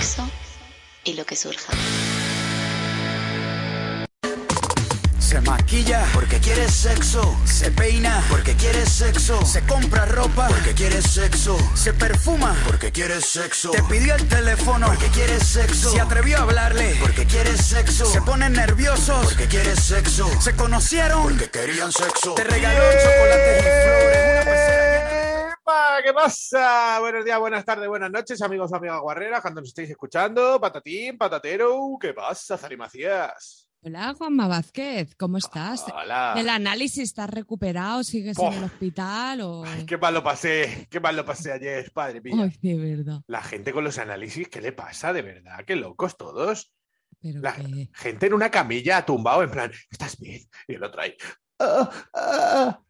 Sexo y lo que surja. Se maquilla porque quiere sexo. Se peina porque quiere sexo. Se compra ropa porque quiere sexo. Se perfuma porque quiere sexo. Te pidió el teléfono porque quiere sexo. Se atrevió a hablarle porque quiere sexo. Se ponen nerviosos porque quiere sexo. Se conocieron porque querían sexo. Te regaló chocolates y flores. Una ¿Qué pasa? Buenos días, buenas tardes, buenas noches, amigos, amigas guarreras, cuando nos estéis escuchando, patatín, patatero, ¿qué pasa, Zari Macías? Hola, Juanma Vázquez, ¿cómo estás? Hola. ¿Del análisis estás recuperado? ¿Sigues en el hospital? O... Ay, qué mal lo pasé, qué mal lo pasé ayer, padre mío. Ay, de verdad. La gente con los análisis, ¿qué le pasa? De verdad, qué locos todos. Pero La que... gente en una camilla tumbado, en plan, ¿estás bien? Y el otro ahí. "Ah, ah".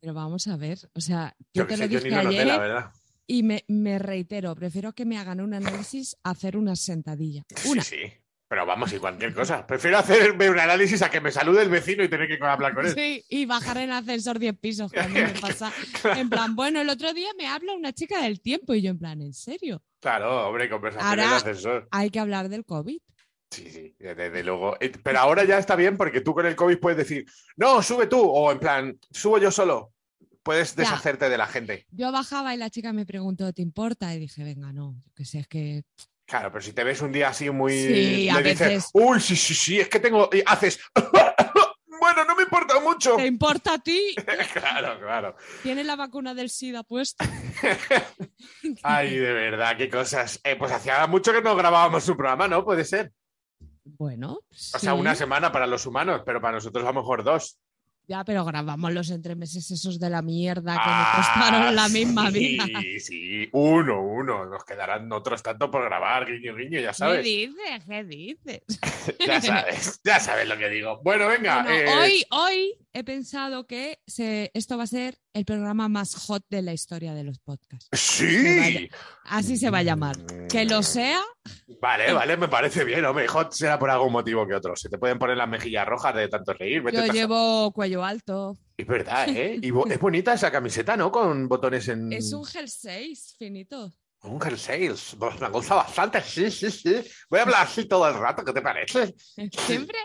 Pero vamos a ver, o sea, yo, Yo te lo dije noté, ayer y me, me reitero, prefiero que me hagan un análisis a hacer una sentadilla. Una. Sí, sí. Pero vamos, y cualquier cosa. Prefiero hacerme un análisis a que me salude el vecino y tener que hablar con él. Sí, y bajar en ascensor 10 pisos, que a mí me pasa. En plan, bueno, el otro día me habla una chica del tiempo y yo en plan, ¿en serio? Claro, hombre, conversación en ascensor. Hay que hablar del COVID. Sí, sí, desde luego. Eh, Pero ahora ya está bien porque tú con el COVID puedes decir, no, sube tú, o en plan, subo yo solo. Puedes Ya. deshacerte de la gente. Yo bajaba y la chica me preguntó, ¿te importa? Y dije, venga, no, que sé, es que Claro, pero si te ves un día así muy. Sí, a le dices, veces. uy, sí, sí, sí, es que tengo. Y haces. bueno, no me importa mucho. ¿te importa a ti? claro, claro. ¿Tienes la vacuna del SIDA puesta? Ay, de verdad, qué cosas. Eh, pues hacía mucho que no grabábamos un programa, ¿no? Puede ser. Bueno, O sea, sí. una semana para los humanos, pero para nosotros a lo mejor dos. Ya, pero grabamos los entremeses esos de la mierda que Ah, me costaron la misma sí, vida. Sí, uno, uno. Nos quedarán otros tanto por grabar, guiño, guiño, ya ¿Qué sabes. dices? ¿Qué dices? Ya sabes, ya sabes lo que digo. Bueno, venga. Bueno, eh, hoy, hoy he pensado que se- esto va a ser el programa más hot de la historia de los podcasts. Sí. Así se va a llamar. Que lo sea, Vale, vale, me parece bien, hombre. Hot será por algún motivo que otro. Se te pueden poner las mejillas rojas de tanto reír. yo llevo cuello alto. Es verdad, ¿eh? Y es bonita esa camiseta, ¿no? Con botones en. Es un gel 6 finito. Un Sales. Pues me gusta bastante, sí, sí, sí. Voy a hablar así todo el rato, ¿qué te parece? Siempre,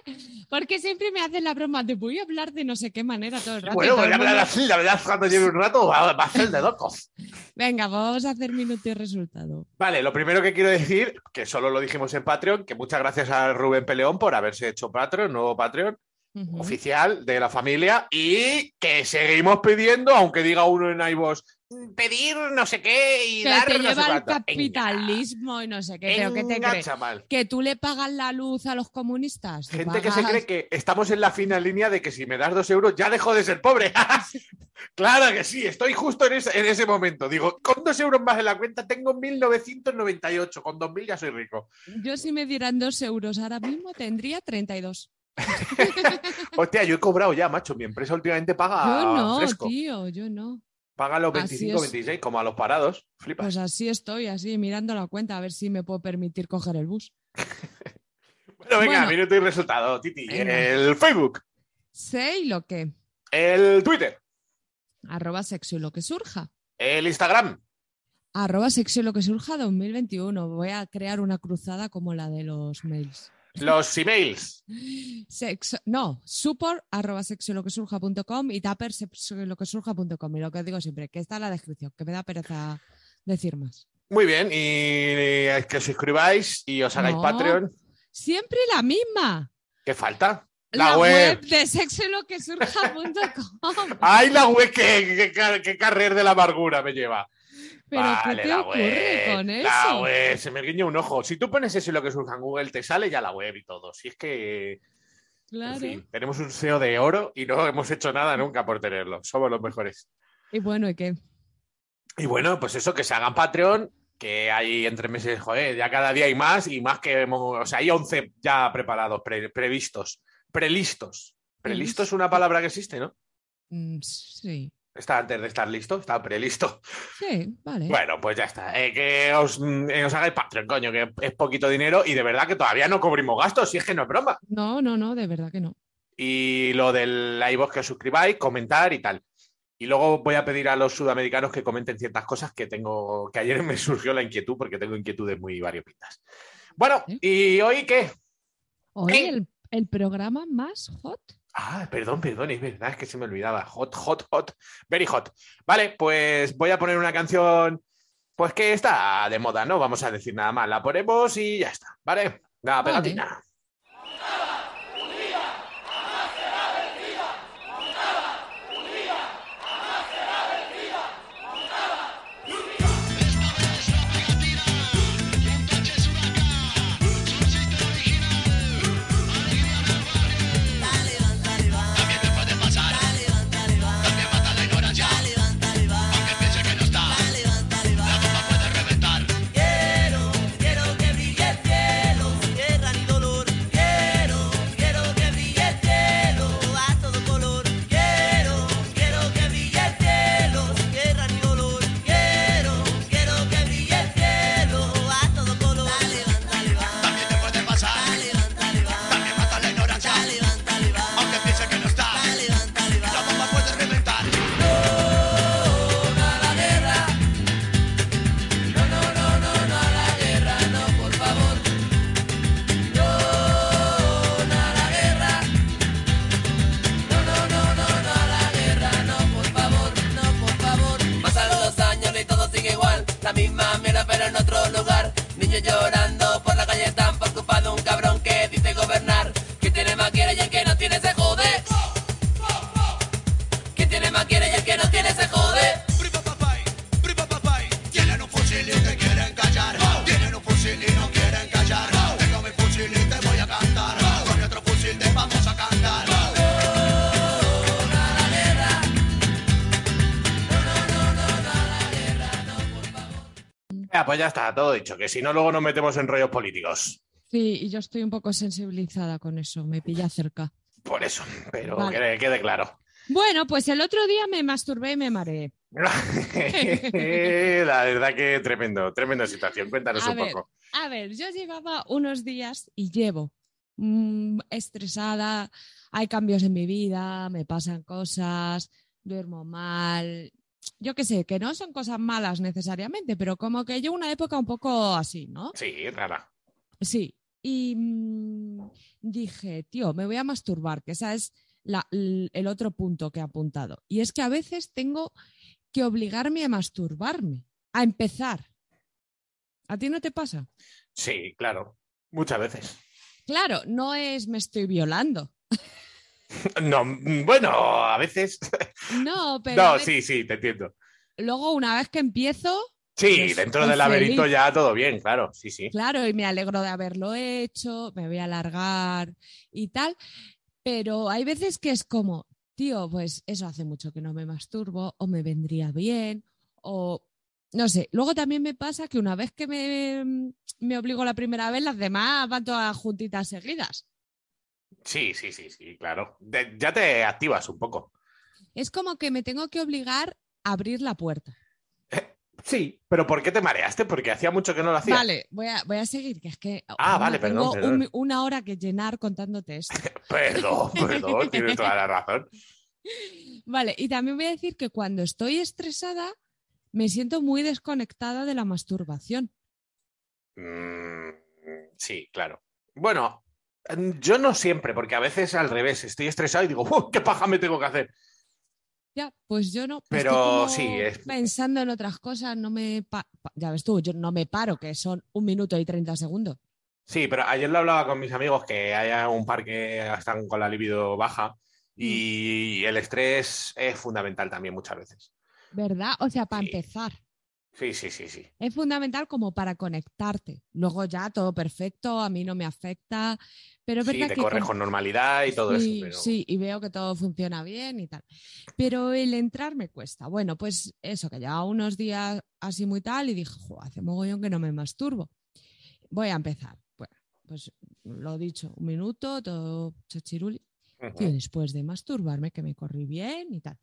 porque siempre me hacen la broma de voy a hablar de no sé qué manera todo el rato. Bueno, voy a hablar así, la verdad cuando lleve un rato va, va a ser de locos. Venga, vamos a hacer minuto y resultado. Vale, lo primero que quiero decir, que solo lo dijimos en Patreon, que muchas gracias a Rubén Peleón por haberse hecho Patreon, nuevo Patreon Oficial de la familia, y que seguimos pidiendo, aunque diga uno en iVoox, pedir no sé qué y Que dar te lleva capitalismo y no sé qué. Venga, ¿Pero qué te crees? chaval. ¿Que tú le pagas la luz a los comunistas? ¿Tú Gente que se cree que estamos en la fina línea de que si me das dos euros ya dejo de ser pobre. claro que sí, estoy justo en ese, en ese momento. Digo, con dos euros más en la cuenta tengo 1998, con 2000 ya soy rico. Yo si me dieran dos euros ahora mismo tendría 32. Hostia, yo he cobrado ya, macho. Mi empresa últimamente paga yo no, fresco. tío, yo no. Paga los Así 25, es. 26, como a los parados. Flipas. Pues así estoy, así mirando la cuenta a ver si me puedo permitir coger el bus. bueno, venga, bueno. minuto y resultado, Titi. Venga. El Facebook, Sé y lo que. el Twitter, Arroba sexo y lo que surja. el Instagram, Arroba sexo y lo que surja 2021. Voy a crear una cruzada como la de los mails. Los emails. Sexo, no, support arroba sexo y lo que surja.com y tupper sexo lo que surja.com. Y lo que os digo siempre, que está en la descripción, que me da pereza decir más. Muy bien, y eh, que os suscribáis y os hagáis No. Patreon. Siempre la misma. ¿Qué falta? La, web. de sexoloquesurja.com. ¡Ay, la web que, que, que carrer de la amargura me lleva! Pero Vale, ¿qué te la ocurre web, con La eso? web, se me guiña un ojo. Si tú pones eso y lo que surja en Google, te sale ya la web y todo. Si es que, Claro. en fin, tenemos un SEO de oro y no hemos hecho nada nunca por tenerlo. Somos los mejores. Y bueno, ¿y qué? Y bueno, pues eso, que se hagan Patreon, que hay entre meses, joder, ya cada día hay más y más que, hemos- o sea, hay 11 ya preparados, pre- previstos, prelistos. Prelisto es una palabra que existe, ¿no? Mm, sí. Está antes de estar listo, está prelisto. Sí, vale. Bueno, pues ya está. Eh, que os, mm, eh, os hagáis Patreon, coño, que es poquito dinero y de verdad que todavía no cubrimos gastos, si es que no es broma. No, no, no, de verdad que no. Y lo del iVoox que os suscribáis, comentar y tal. Y luego voy a pedir a los sudamericanos que comenten ciertas cosas que tengo, que ayer me surgió la inquietud porque tengo inquietudes muy variopintas. Bueno. ¿y hoy qué? Hoy ¿Qué? el, el programa más hot. Ah, perdón, perdón, es verdad, es que se me olvidaba. Hot, hot, hot, very hot. Vale, pues voy a poner una canción, pues que está de moda, no vamos a decir nada más. La ponemos y ya está, ¿vale? La pegatina. Pues ya está, todo dicho, que si no luego nos metemos en rollos políticos. Sí, y yo estoy un poco sensibilizada con eso, me pilla cerca. Por eso, pero Vale. que quede claro. Bueno, pues el otro día me masturbé y me mareé. La verdad que tremendo, tremenda situación. Cuéntanos A un ver. poco. A ver, yo llevaba unos días y llevo mm, estresada, hay cambios en mi vida, me pasan cosas, duermo mal, yo qué sé, que no son cosas malas necesariamente, pero como que llevo una época un poco así, ¿no? Sí, rara. Sí. Y mm, dije, tío, me voy a masturbar, que ese es la- el otro punto que he apuntado. Y es que a veces tengo que obligarme a masturbarme, a empezar. ¿A ti no te pasa? Sí, claro. Muchas veces. Claro, no es me estoy violando. No, bueno, a veces. No, pero No, sí, sí, te entiendo. luego una vez que empiezo, Sí, Pues dentro del laberinto feliz. ya todo bien, claro, sí, sí. claro, y me alegro de haberlo hecho, me voy a alargar y tal, pero hay veces que es como, tío, pues eso hace mucho que no me masturbo, o me vendría bien, o no sé. Luego también me pasa que una vez que me, me obligo la primera vez, las demás van todas juntitas seguidas. Sí, sí, sí, sí, claro. De- ya te activas un poco. Es como que me tengo que obligar a abrir la puerta. Sí, pero ¿por qué te mareaste? Porque hacía mucho que no lo hacía. Vale, voy a, voy a seguir, que es que Ah, vale, tengo perdón, perdón. un- una hora que llenar contándote esto. Perdón, perdón, tienes toda la razón. Vale, y también voy a decir que cuando estoy estresada me siento muy desconectada de la masturbación. Mm, sí, claro. Bueno, yo no siempre, porque a veces al revés, estoy estresado y digo, "Uh, ¿qué paja me tengo que hacer? Ya, pues yo no. Pero estoy como sí, es- Pensando en otras cosas, no me. pa- ya ves tú, yo no me paro, que son un minuto y 30 segundos. Sí, pero ayer lo hablaba con mis amigos que hay un par que están con la libido baja y el estrés es fundamental también muchas veces. ¿Verdad? O sea, para Sí. empezar. Sí, sí, sí, sí. Es fundamental como para conectarte. Luego ya todo perfecto, a mí no me afecta. Pero es Sí, te que. corres como- con normalidad y todo sí, eso. Pero... sí, y veo que todo funciona bien y tal. Pero el entrar me cuesta. Bueno, pues eso, que llevaba unos días así muy tal y dije, "Jo, hace mogollón que no me masturbo. Voy a empezar. Bueno, pues lo dicho, un minuto, todo chachiruli. Y después de masturbarme, que me corrí bien y tal.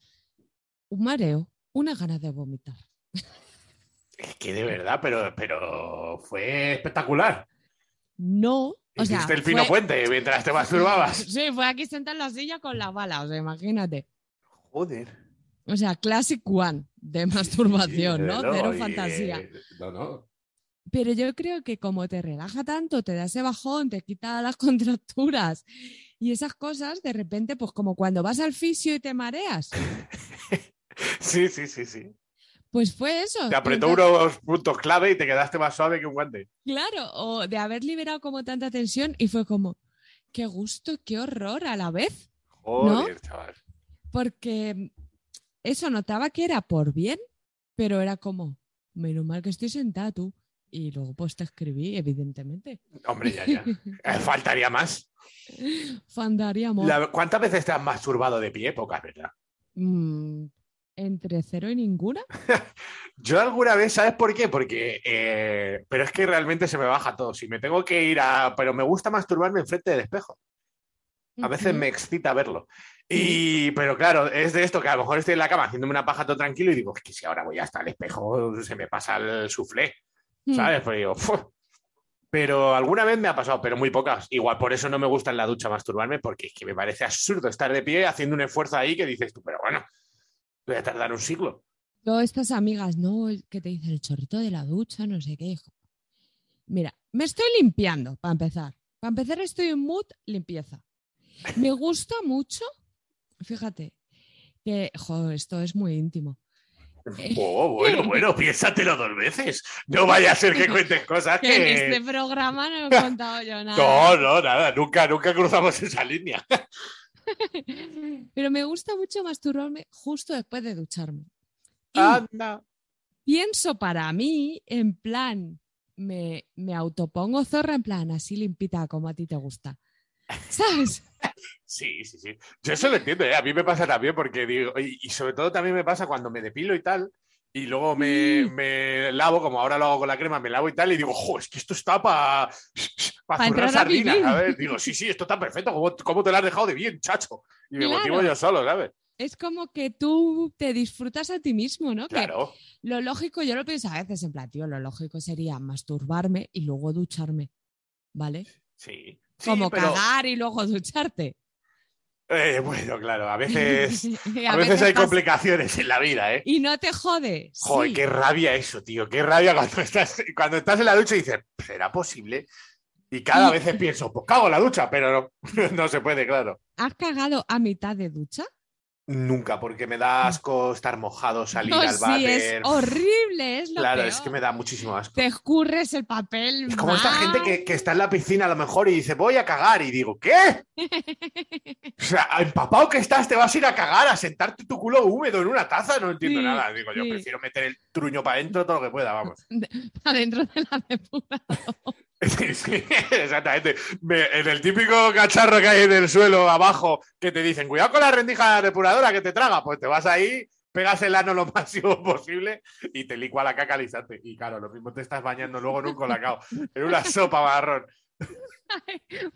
Un mareo, una ganas de vomitar. Es que de verdad, pero, pero fue espectacular. No, o sea, Hiciste el fino fue- puente mientras te masturbabas. Sí, fue aquí sentada en la silla con la bala, o sea, imagínate. Joder. O sea, classic one de masturbación, Sí, ¿no? Cero fantasía. eh, no, no. Pero yo creo que como te relaja tanto, te da ese bajón, te quita las contracturas y esas cosas, de repente, pues como cuando vas al fisio y te mareas. Sí, sí, sí, sí. Pues fue eso. Te apretó Entonces, unos puntos clave y te quedaste más suave que un guante. Claro, o de haber liberado como tanta tensión y fue como, qué gusto, qué horror a la vez. Joder, chaval. Porque eso notaba que era por bien, pero era como, menos mal que estoy sentada tú. Y luego pues te escribí, evidentemente. Hombre, ya, ya. Eh, Faltaría más. Fandaríamos. La- ¿Cuántas veces te has masturbado de pie? Pocas, ¿verdad? Mm, entre cero y ninguna. Yo alguna vez, ¿sabes por qué? Porque, eh, pero es que realmente se me baja todo. Si me tengo que ir a, pero me gusta masturbarme enfrente del espejo. A veces me excita verlo. Y, pero claro, es de esto que a lo mejor estoy en la cama haciéndome una paja todo tranquilo y digo, es que si ahora voy hasta el espejo, se me pasa el suflé, Mm. ¿sabes? Pues digo, pero alguna vez me ha pasado, pero muy pocas. Igual por eso no me gusta en la ducha masturbarme, porque es que me parece absurdo estar de pie haciendo un esfuerzo ahí que dices tú, pero bueno, voy a tardar un siglo. Yo, estas amigas, ¿no? Que te dicen el chorrito de la ducha, no sé qué. hijo. Mira, me estoy limpiando, para empezar. Para empezar, estoy en mood limpieza. Me gusta mucho, fíjate, que, jo, esto es muy íntimo. Oh, bueno, bueno, piénsatelo dos veces. No vaya a ser que cuentes cosas Que en que... este programa no he contado yo nada. No, no, nada, nunca, nunca cruzamos esa línea. Pero me gusta mucho masturbarme justo después de ducharme. Y Anda. pienso para mí, en plan, me, me autopongo zorra, en plan, así limpita como a ti te gusta. ¿Sabes? Sí, sí, sí. Yo eso lo entiendo, ¿eh? A mí me pasa también porque digo, y, y sobre todo también me pasa cuando me depilo y tal, y luego me, Mm. me lavo, como ahora lo hago con la crema, me lavo y tal, y digo, jo, es que esto está para Pa zurrar entrar a vivir. ¿sabes? Digo, sí, sí, esto está perfecto, ¿cómo, cómo te lo has dejado de bien, chacho? Y me Claro. motivo yo solo, ¿sabes? Es como que tú te disfrutas a ti mismo, ¿no? Que Claro. lo lógico, yo lo pienso a veces en plan, tío, lo lógico sería masturbarme y luego ducharme, ¿vale? Sí. Sí, como pero, cagar y luego ducharte. eh, bueno, claro, a veces, a veces hay complicaciones en la vida, ¿eh? Y no te jode. Joder, sí. qué rabia eso, tío. Qué rabia cuando estás, cuando estás en la ducha y dices, ¿será posible? Y cada vez pienso, pues cago en la ducha, pero no, no se puede, claro. ¿Has cagado a mitad de ducha? Nunca, porque me da asco estar mojado, salir No, al sí, es horrible, es lo Claro, peor. es que me da muchísimo asco. Te escurres el papel. Es como esta gente que, que está en la piscina a lo mejor y dice, voy a cagar. Y digo, ¿qué? O sea, empapado que estás, te vas a ir a cagar, a sentarte tu culo húmedo en una taza. No entiendo Sí, nada. Digo, yo sí. prefiero meter el truño para adentro todo lo que pueda, vamos. Adentro de la depuradora. Sí, exactamente. Me- en el típico cacharro que hay en el suelo abajo que te dicen, cuidado con la rendija depuradora que te traga, pues te vas ahí, pegas el ano lo máximo posible y te licua la caca al. Y claro, lo mismo te estás bañando luego en un colacao, en una sopa marrón.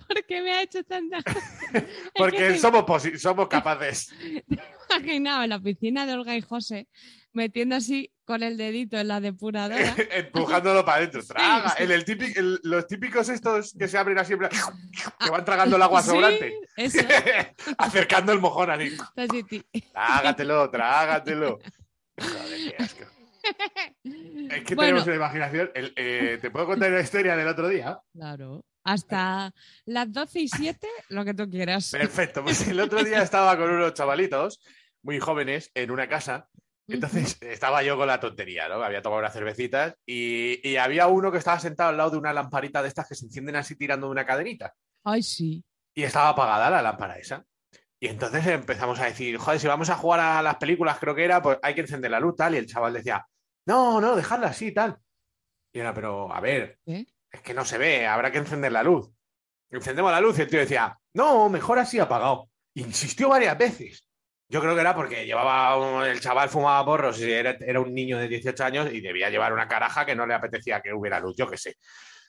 ¿Por qué me ha hecho tanta... Es Porque que te somos, posi- somos capaces. imaginaba en la piscina de Olga y José metiendo así con el dedito en la depuradora. empujándolo para adentro. Traga. sí. En el típico, en los típicos estos que se abren así, en plan, que van tragando el agua Sí, sobrante. Eso, Acercando el mojón así. Trágatelo, trágatelo. Joder, qué asco. Es que Bueno, tenemos una imaginación. El- eh, ¿Te puedo contar una historia del otro día? claro. Hasta las 12 y 7, lo que tú quieras. Perfecto. Pues el otro día estaba con unos chavalitos muy jóvenes en una casa. Entonces estaba yo con la tontería, ¿no? Había tomado unas cervecitas y, y había uno que estaba sentado al lado de una lamparita de estas que se encienden así tirando de una cadenita. Ay, sí. Y estaba apagada la lámpara esa. Y entonces empezamos a decir, joder, si vamos a jugar a las películas, creo que era, pues hay que encender la luz, tal. Y el chaval decía, no, no, dejadla así, tal. Y era, pero a ver, ¿Qué? Es que no se ve, habrá que encender la luz. Encendemos la luz y el tío decía, no, mejor así apagado. Insistió varias veces. Yo creo que era porque llevaba, el chaval fumaba porros y era, era un niño de 18 años y debía llevar una caraja que no le apetecía que hubiera luz, yo qué sé.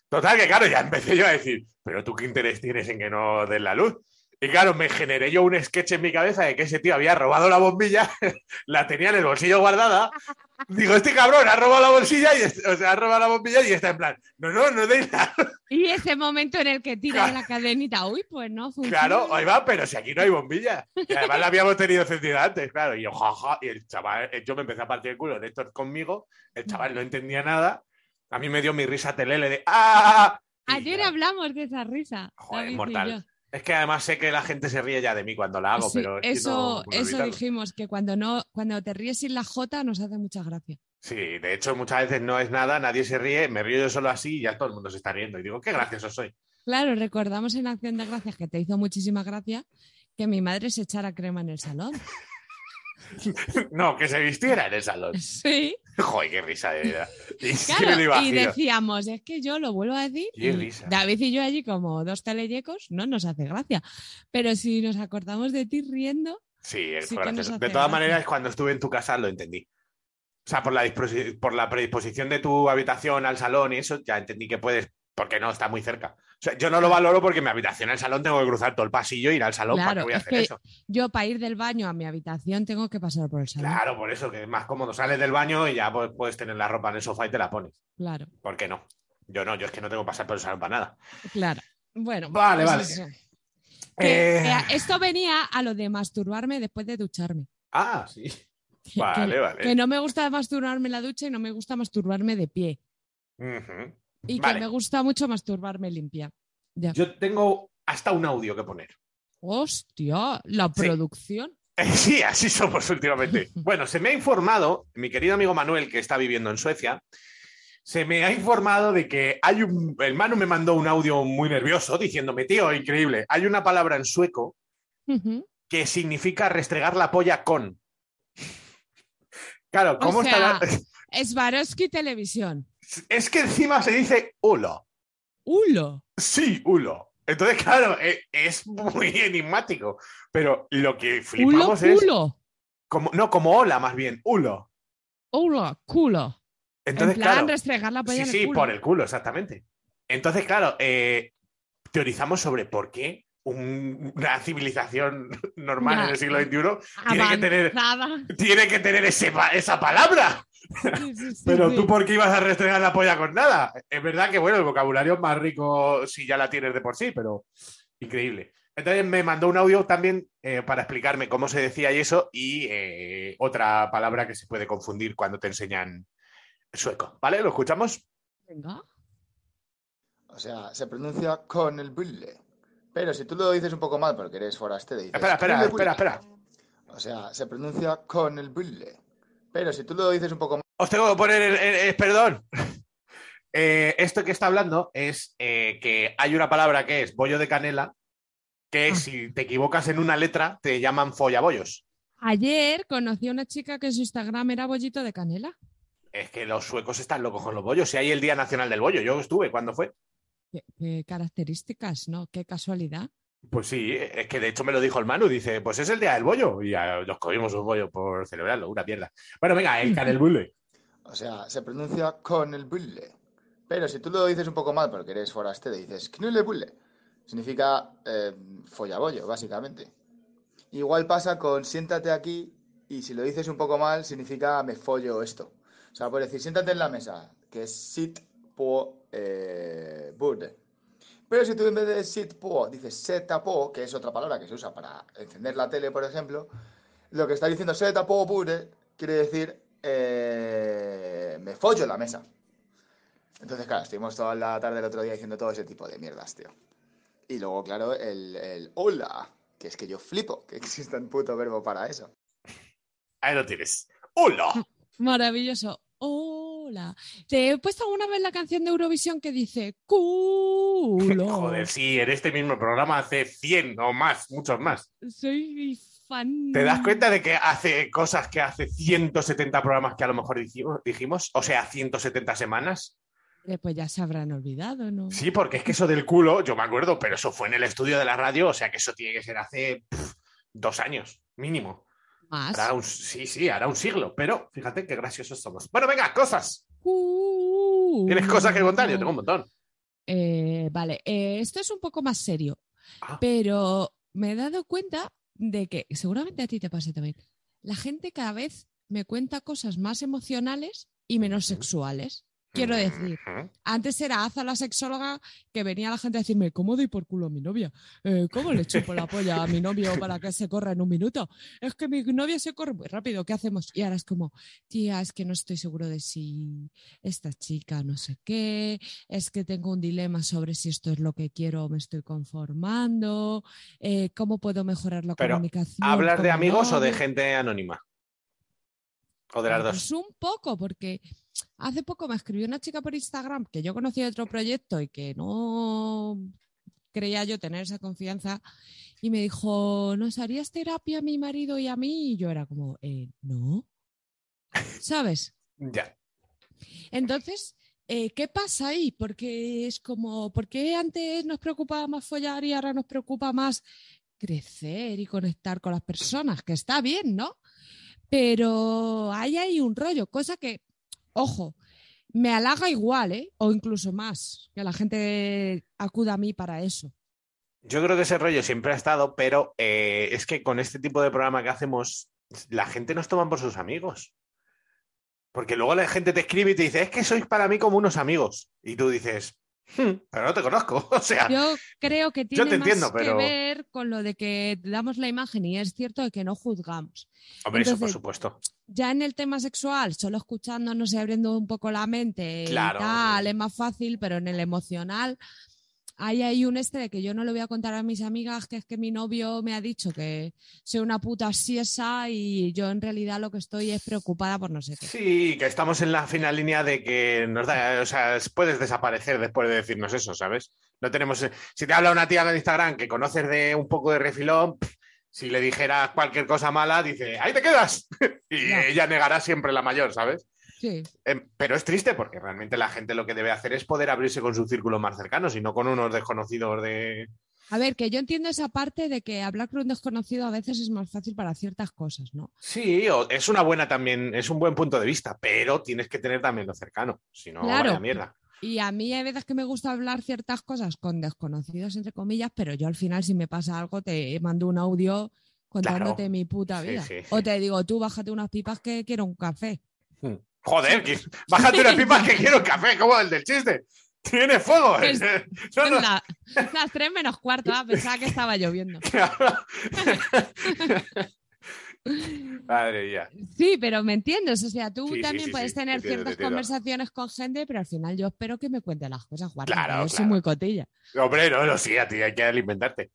Total, que claro, ya empecé yo a decir, pero tú qué interés tienes en que no den la luz. Y claro, me generé yo un sketch en mi cabeza de que ese tío había robado la bombilla, la tenía en el bolsillo guardada. Digo, este cabrón ha robado la bolsilla y o sea, ha robado la bombilla y está en plan, no, no, no deis la Y ese momento en el que tira la cadenita, uy, pues no funciona. Claro, ahí va, pero si aquí no hay bombilla. Y además la habíamos tenido encendida antes, claro. Y yo, jaja, y el chaval, eh, yo me empecé a partir el culo, Néstor conmigo, el chaval no entendía nada. A mí me dio mi risa telele de ¡Ah! Y Ayer ya, hablamos de esa risa. Joder, mortal. Es que además sé que la gente se ríe ya de mí cuando la hago, Sí, pero es que eso, no puedo eso dijimos, que cuando no, cuando te ríes sin la J nos hace mucha gracia. Sí, de hecho muchas veces no es nada, nadie se ríe, me río yo solo así y ya todo el mundo se está riendo. Y digo, qué gracioso soy. Claro, recordamos en Acción de Gracias que te hizo muchísima gracia que mi madre se echara crema en el salón. No, que se vistiera en el salón. Sí, Joder, qué risa de verdad. Claro. Y decíamos, es que yo lo vuelvo a decir. Qué risa. David y yo allí como dos teleyecos, no nos hace gracia. Pero si nos acordamos de ti riendo, Sí, es Sí De todas maneras, cuando estuve en tu casa lo entendí. O sea, por la, por la predisposición de tu habitación al salón y eso, ya entendí que puedes, porque no está muy cerca. Sea, yo no lo valoro porque mi habitación al salón tengo que cruzar todo el pasillo e ir al salón. ¿Para qué voy a hacer eso? yo para ir del baño a mi habitación tengo que pasar por el salón. Claro, por eso, que es más cómodo. Sales del baño y ya pues, puedes tener la ropa en el sofá y te la pones. Claro, ¿Por qué no? Yo no, yo es que no tengo que pasar por el salón para nada. claro. Bueno, Vale, pues vale. Que, Eh, eh, esto venía a lo de masturbarme después de ducharme. Ah, sí. Vale, que, vale. que no me gusta masturbarme en la ducha y no me gusta masturbarme de pie. Y Vale. que me gusta mucho masturbarme limpia. Ya. Yo tengo hasta un audio que poner. Hostia, la Sí. producción. Eh, Sí, así somos últimamente. Bueno, se me ha informado, mi querido amigo Manuel, que está viviendo en Suecia, se me ha informado de que hay un. El Manu me mandó un audio muy nervioso diciéndome, tío, increíble. Hay una palabra en sueco que significa restregar la polla con. Claro, ¿cómo O sea, está? Swarovski Televisión. Es que encima se dice ulo. Sí, ulo. Entonces, claro, e- es muy enigmático. Pero lo que ¡Hulo, flipamos es. culo! Como, no, como hola, más bien, ulo. ¡Hulo, culo! Entonces, en plan, claro. restregar la polla Sí, en el sí, culo. por el culo, exactamente. Entonces, claro, eh, teorizamos sobre por qué un- una civilización normal en el siglo XXI tiene que tener, tiene que tener ese esa palabra. Sí, sí, sí, Pero tú, ¿por qué ibas a restregar la polla con nada? Es verdad que, bueno, el vocabulario es más rico si ya la tienes de por sí, pero increíble. Entonces me mandó un audio también eh, para explicarme cómo se decía y eso, y eh, otra palabra que se puede confundir cuando te enseñan sueco. ¿Vale? ¿Lo escuchamos? Venga. O sea, se pronuncia con el bulle. Pero si tú lo dices un poco mal porque eres forastero, dices... Espera, espera, "Bulle, espera, bulle". espera. O sea, se pronuncia con el bulle. Pero si tú lo dices un poco mal... Os tengo que poner, el- el- el- perdón. Eh, esto que está hablando es eh, que hay una palabra que es bollo de canela, que Ah. si te equivocas en una letra te llaman follabollos. Ayer conocí a una chica que en su Instagram era bollito de canela. Es que los suecos están locos con los bollos. Si hay el Día Nacional del Bollo, yo estuve, ¿cuándo fue? Qué, qué características, ¿no? Qué casualidad. Pues sí, es que de hecho me lo dijo el Manu, dice, pues es el Día del Bollo. Y ya nos comimos un bollo por celebrarlo, una mierda. Bueno, venga, el canelbulle. O sea, se pronuncia con el bulle. Pero si tú lo dices un poco mal porque eres forastero, dices bulle. Significa eh, follabollo, básicamente. Igual pasa con siéntate aquí y si lo dices un poco mal significa me follo esto. O sea, puedes decir siéntate en la mesa, que es sit på eh. Pero si tú en vez de sit på dices seta på, que es otra palabra que se usa para encender la tele, por ejemplo, lo que está diciendo seta på bord quiere decir eh, me follo la mesa. Entonces, claro, estuvimos toda la tarde el otro día diciendo todo ese tipo de mierdas, tío. Y luego, claro, el, el hola, que es que yo flipo que exista un puto verbo para eso. Ahí lo tienes. ¡Hola! Maravilloso. Hola. ¿Te he puesto alguna vez la canción de Eurovisión que dice culo? Joder, sí, en este mismo programa hace 100 o más, muchos más. Soy fan. ¿Te das cuenta de que hace cosas que hace 170 programas que a lo mejor dijimos, dijimos? O sea, 170 semanas. Pues ya se habrán olvidado, ¿no? Sí, porque es que eso del culo, yo me acuerdo, pero eso fue en el estudio de la radio, o sea que eso tiene que ser hace dos años, mínimo. Más. Hará un- sí, sí, hará un siglo, pero fíjate qué graciosos somos. Bueno, venga, cosas. Culo. ¿Tienes cosas que contar? Yo tengo un montón. Eh, vale, eh, esto es un poco más serio, Ah. pero me he dado cuenta de que seguramente a ti te pase también. La gente cada vez me cuenta cosas más emocionales y menos sexuales. Quiero decir, antes era Aza la sexóloga que venía la gente a decirme, ¿cómo doy por culo a mi novia? Eh, ¿Cómo le chupo la polla a mi novio para que se corra en un minuto? Es que mi novia se corre muy rápido, ¿qué hacemos? Y ahora es como, tía, es que no estoy seguro de si esta chica no sé qué, es que tengo un dilema sobre si esto es lo que quiero o me estoy conformando, eh, ¿cómo puedo mejorar la Pero, comunicación? ¿Hablas de mi amigos o de gente anónima? O de las Pues un poco, porque hace poco me escribió una chica por Instagram que yo conocía de otro proyecto y que no creía yo tener esa confianza y me dijo, ¿nos harías terapia a mi marido y a mí? Y yo era como, "Eh, no. ¿Sabes? Ya. Entonces, eh, ¿qué pasa ahí? Porque es como, ¿por qué antes nos preocupaba más follar y ahora nos preocupa más crecer y conectar con las personas? Que está bien, ¿no? Pero hay ahí un rollo, cosa que, ojo, me halaga igual, ¿eh? O incluso más, que la gente acuda a mí para eso. Yo creo que ese rollo siempre ha estado, pero eh, es que con este tipo de programa que hacemos, la gente nos toma por sus amigos. Porque luego la gente te escribe y te dice, es que sois para mí como unos amigos. Y tú dices, "Hmm, pero no te conozco. O sea, Yo creo que tiene te entiendo, más pero- que ver con lo de que damos la imagen y es cierto de que no juzgamos. hombre, eso por supuesto. ya en el tema sexual, solo escuchándonos y abriendo un poco la mente Claro. y tal, es más fácil, pero en el emocional hay ahí un este de que yo no le voy a contar a mis amigas que es que mi novio me ha dicho que soy una puta siesa y yo en realidad lo que estoy es preocupada por no sé qué. Sí, que estamos en la final línea de que nos da, o sea, puedes desaparecer después de decirnos eso, ¿sabes? No tenemos, si te habla una tía en Instagram que conoces de un poco de refilón, pff, si le dijeras cualquier cosa mala, dice, ahí te quedas. y ella negará siempre la mayor, ¿sabes? Sí. Em, pero es triste porque realmente la gente lo que debe hacer es poder abrirse con su círculo más cercano, y no con unos desconocidos de... A ver, que yo entiendo esa parte de que hablar con un desconocido a veces es más fácil para ciertas cosas, ¿no? Sí, es una buena también, es un buen punto de vista, pero tienes que tener también lo cercano, si no, Claro. vaya mierda. Y a mí hay veces que me gusta hablar ciertas cosas con desconocidos, entre comillas, pero yo al final si me pasa algo te mando un audio contándote Claro. mi puta vida. sí, sí. O te digo, tú bájate unas pipas que quiero un café. Joder, bájate unas pipas que quiero café, como el del chiste. Tiene fuego. Es- No, no, La- las tres menos cuarto, ah, pensaba que estaba lloviendo. Madre mía. Sí, pero me entiendes, o sea, tú Sí, también sí, puedes sí, tener entiendo, ciertas conversaciones con gente, pero al final yo espero que me cuente las cosas guardas. Claro, yo soy claro. muy cotilla. Hombre, no, no, sí, a ti hay que alimentarte.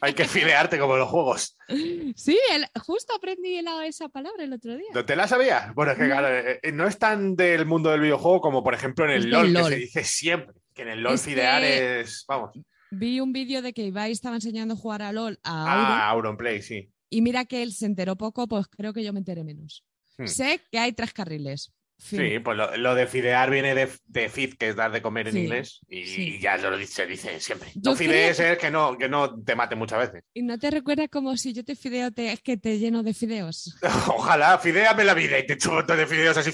Hay que fidearte como los juegos. Sí, el- justo aprendí la- esa palabra el otro día. ¿No te la sabías? Bueno, es que claro, eh, eh, no es tan del mundo del videojuego como, por ejemplo, en el LOL, que se dice siempre. Que en el LOL Es fidear que- es. Vamos. Vi un vídeo de que Ibai estaba enseñando a jugar a LOL a Auro. Ah, Auronplay, sí. Y mira que él se enteró poco, pues creo que yo me enteré menos. Hmm. Sé que hay tres carriles. Fin. Sí, pues lo, lo de fidear viene de, de feed, que es dar de comer en Sí, inglés, y, sí. ya lo dice, se dice siempre. No fidees creo es que no, que no te mate muchas veces. Y no te recuerda como si yo te fideo, te, es que te lleno de fideos. Ojalá, fidéame la vida y te montón de fideos así.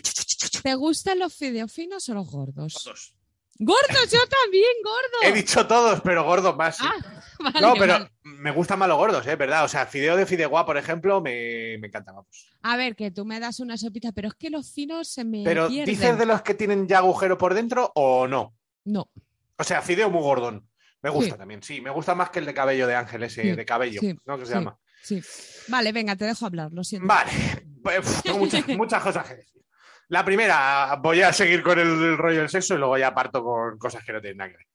¿Te gustan los fideos finos o los gordos? Todos. ¡Gordos! ¡Yo también, gordo! He dicho todos, pero gordos más. sí. Ah, vale, no, pero vale. me gustan más los gordos, ¿eh? ¿Verdad? O sea, fideo de fideuá, por ejemplo, me, me encanta, vamos. A ver, que tú me das una sopita, pero es que los finos se me Pero pierden. ¿dices de los que tienen ya agujero por dentro o no? No, O sea, fideo muy gordón. Me gusta Sí. también, sí. Me gusta más que el de cabello de Ángel, ese Sí, de cabello, ¿no? Que se llama. sí. Vale, venga, te dejo hablar, lo siento. Vale, pues, tengo muchas, muchas cosas que decir. La primera, voy a seguir con el, rollo del sexo y luego ya parto con cosas que no tienen nada que ver.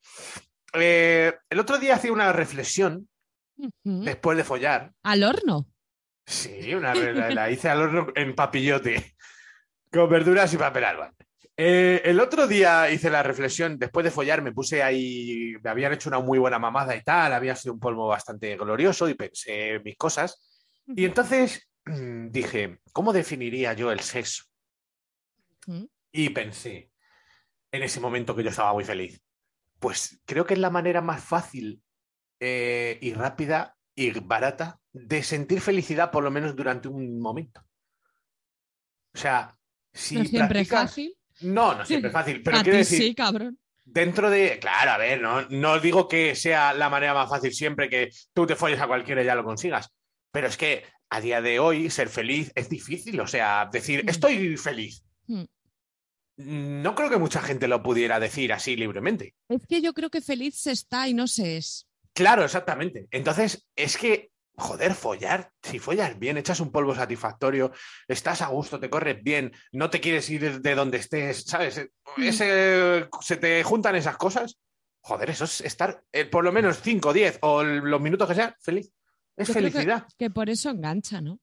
Eh, el otro día hacía una reflexión después de follar. Al horno. Sí, una la, la hice al horno en papillote, con verduras y papel albal. Eh, el otro día hice la reflexión, después de follar me puse ahí, me habían hecho una muy buena mamada y tal, había sido un polvo bastante glorioso y pensé mis cosas. Y entonces mm, dije, ¿cómo definiría yo el sexo? Mm. Y pensé, en ese momento que yo estaba muy feliz, pues creo que es la manera más fácil eh, y rápida y barata de sentir felicidad, por lo menos durante un momento. O sea, si no siempre es practicas- fácil. No, no siempre es fácil, pero A quiero decir, sí, cabrón. dentro de. Claro, a ver, no, no digo que sea la manera más fácil siempre que tú te folles a cualquiera y ya lo consigas. Pero es que a día de hoy ser feliz es difícil. O sea, decir Mm. estoy feliz. Mm. No creo que mucha gente lo pudiera decir así libremente. Es que yo creo que feliz se está y no se es. Claro, exactamente. Entonces, es que, joder, follar, si follas bien, echas un polvo satisfactorio, estás a gusto, te corres bien, no te quieres ir de donde estés, ¿sabes? Ese, se te juntan esas cosas. Joder, eso es estar eh, por lo menos 5, 10 o los minutos que sea, feliz. Es Yo creo que- felicidad. Que por eso engancha, ¿no?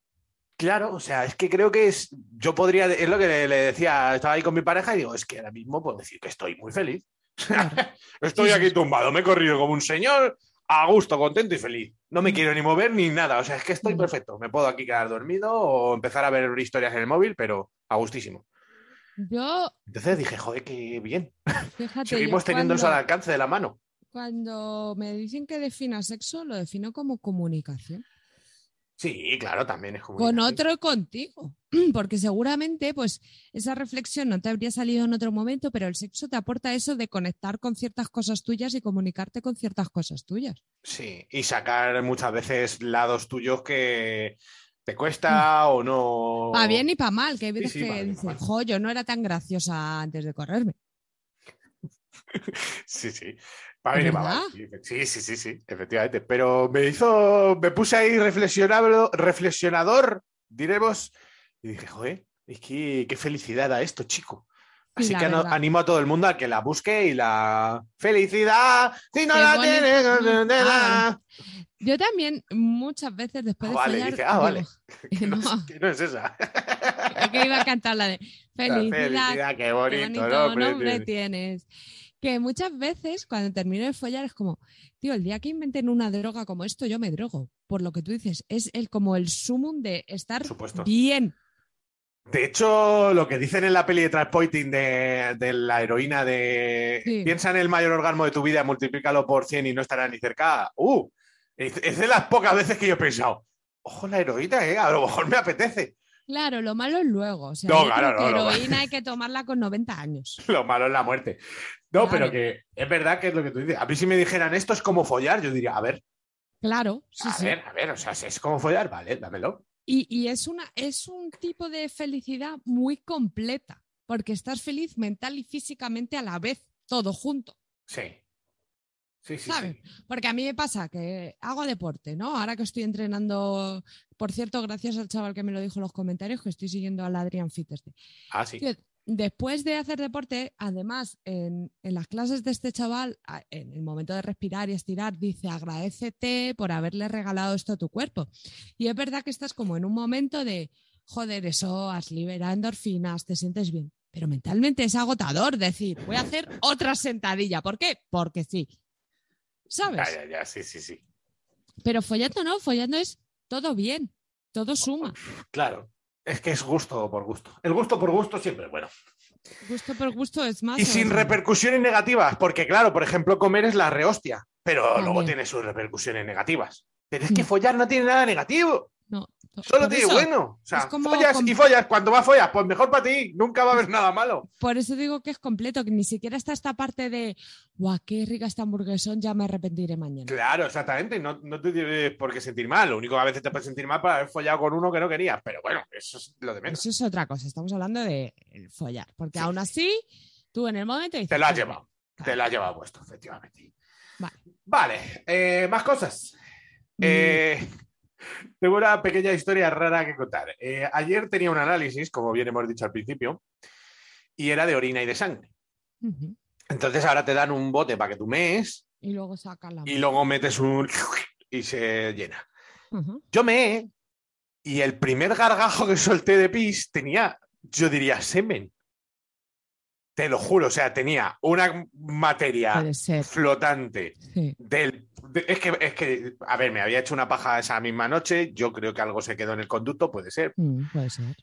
Claro, o sea, es que creo que es. Yo podría, es lo que le, le decía, estaba ahí con mi pareja y digo, es que ahora mismo puedo decir que estoy muy feliz. estoy aquí tumbado, me he corrido como un señor, a gusto, contento y feliz. No me quiero ni mover ni nada, o sea, es que estoy Mm. perfecto. Me puedo aquí quedar dormido o empezar a ver historias en el móvil, pero a gustísimo. Yo, Entonces dije, joder, qué bien. fíjate, Seguimos teniendo eso al alcance de la mano. cuando me dicen que defina sexo, lo defino como comunicación. Sí, claro, también es como. Con otro contigo. Porque seguramente, pues, esa reflexión no te habría salido en otro momento, pero el sexo te aporta eso de conectar con ciertas cosas tuyas y comunicarte con ciertas cosas tuyas. Sí, y sacar muchas veces lados tuyos que te cuesta o no. Para bien y para mal, que hay veces sí, que dices, jo, yo no era tan graciosa antes de correrme. Sí, sí. Pa' bien y pa' mal. ¿Verdad? Sí, sí, sí, sí, efectivamente. Pero me hizo, me puse ahí reflexionado, reflexionador, diremos, y dije, joder, es que qué felicidad da esto, chico. Sí, Así la que verdad. animo a todo el mundo a que la busque y la felicidad, si no Qué la bonito. tienes, no te Ah. Yo también muchas veces después Ah, de vale, follar, dice, ah, vale. digo, Que no, no, es- que no es esa. es que iba a cantar la de La felicidad, felicidad, qué qué bonito, bonito nombre nombre tiene. tienes. Que muchas veces cuando termino de follar es como, tío, el día que inventen una droga como esto, yo me drogo. Por lo que tú dices, es el, como el sumum de estar supuesto. bien. De hecho, lo que dicen en la peli de Transpointing de, de la heroína de Sí. piensa en el mayor orgasmo de tu vida, multiplícalo por 100 y no estará ni cerca. Uh, es, es de las pocas veces que yo he pensado, ojo la heroína, eh, a lo mejor me apetece. Claro, lo malo es luego. O sea, No, claro, no, no. heroína hay que tomarla con 90 años. Lo malo es la muerte. No, Claro. pero que es verdad que es lo que tú dices. A mí si me dijeran esto es como follar, yo diría, a ver, Claro, sí, a sí. ver, a ver, o sea, si es como follar, vale, dámelo. Y, y es, una, es un tipo de felicidad muy completa, porque estás feliz mental y físicamente a la vez, todo junto. Sí. Sí, sí, ¿Sabes? sí. Porque a mí me pasa que hago deporte, ¿no? Ahora que estoy entrenando, por cierto, gracias al chaval que me lo dijo en los comentarios, que estoy siguiendo al Adrián Fiteste. Ah, sí. Después de hacer deporte, además, en, en las clases de este chaval, en el momento de respirar y estirar, dice agradecete por haberle regalado esto a tu cuerpo. Y es verdad que estás como en un momento de, joder, eso, has liberado endorfinas, te sientes bien. Pero mentalmente es agotador decir, voy a hacer otra sentadilla. ¿Por qué? Porque sí. ¿Sabes? Ya, ya, ya, sí, sí, sí. Pero follando no, follando es todo bien, todo suma. Claro. Es que es gusto por gusto. El gusto por gusto siempre es bueno. Gusto por gusto es más. Y sin repercusiones negativas, porque claro, por ejemplo, comer es la rehostia, pero También. luego tiene sus repercusiones negativas. Pero es que Mm. follar no tiene nada negativo, solo tiene eso- bueno. O sea, como follas y follas, cuando más follas, pues mejor para ti, nunca va a haber nada malo. Por eso digo que es completo, que ni siquiera está esta parte de, guau, qué rica esta hamburguesón, ya me arrepentiré mañana. Claro, exactamente, no, no te tienes por qué sentir mal, lo único que a veces te puedes sentir mal por haber follado con uno que no querías, pero bueno, eso es lo de menos. Eso es otra cosa, estamos hablando de follar, porque aún así, tú en el momento dices, Te lo has "Joder, llevado, te claro". lo has llevado puesto, efectivamente. Vale. Vale, eh, más cosas. Mm, Eh, tengo una pequeña historia rara que contar. Eh, ayer tenía un análisis, como bien hemos dicho al principio, y era de orina y de sangre. Entonces ahora te dan un bote para que tú mees Y luego sacan la y luego metes un... y se llena. Yo meé Y el primer gargajo que solté de pis tenía, yo diría, semen. Te lo juro, o sea, tenía una materia flotante Sí. del. de- es, que, es que, a ver, me había hecho una paja esa misma noche. Yo creo que algo se quedó en el conducto, puede ser, Mm, puede ser.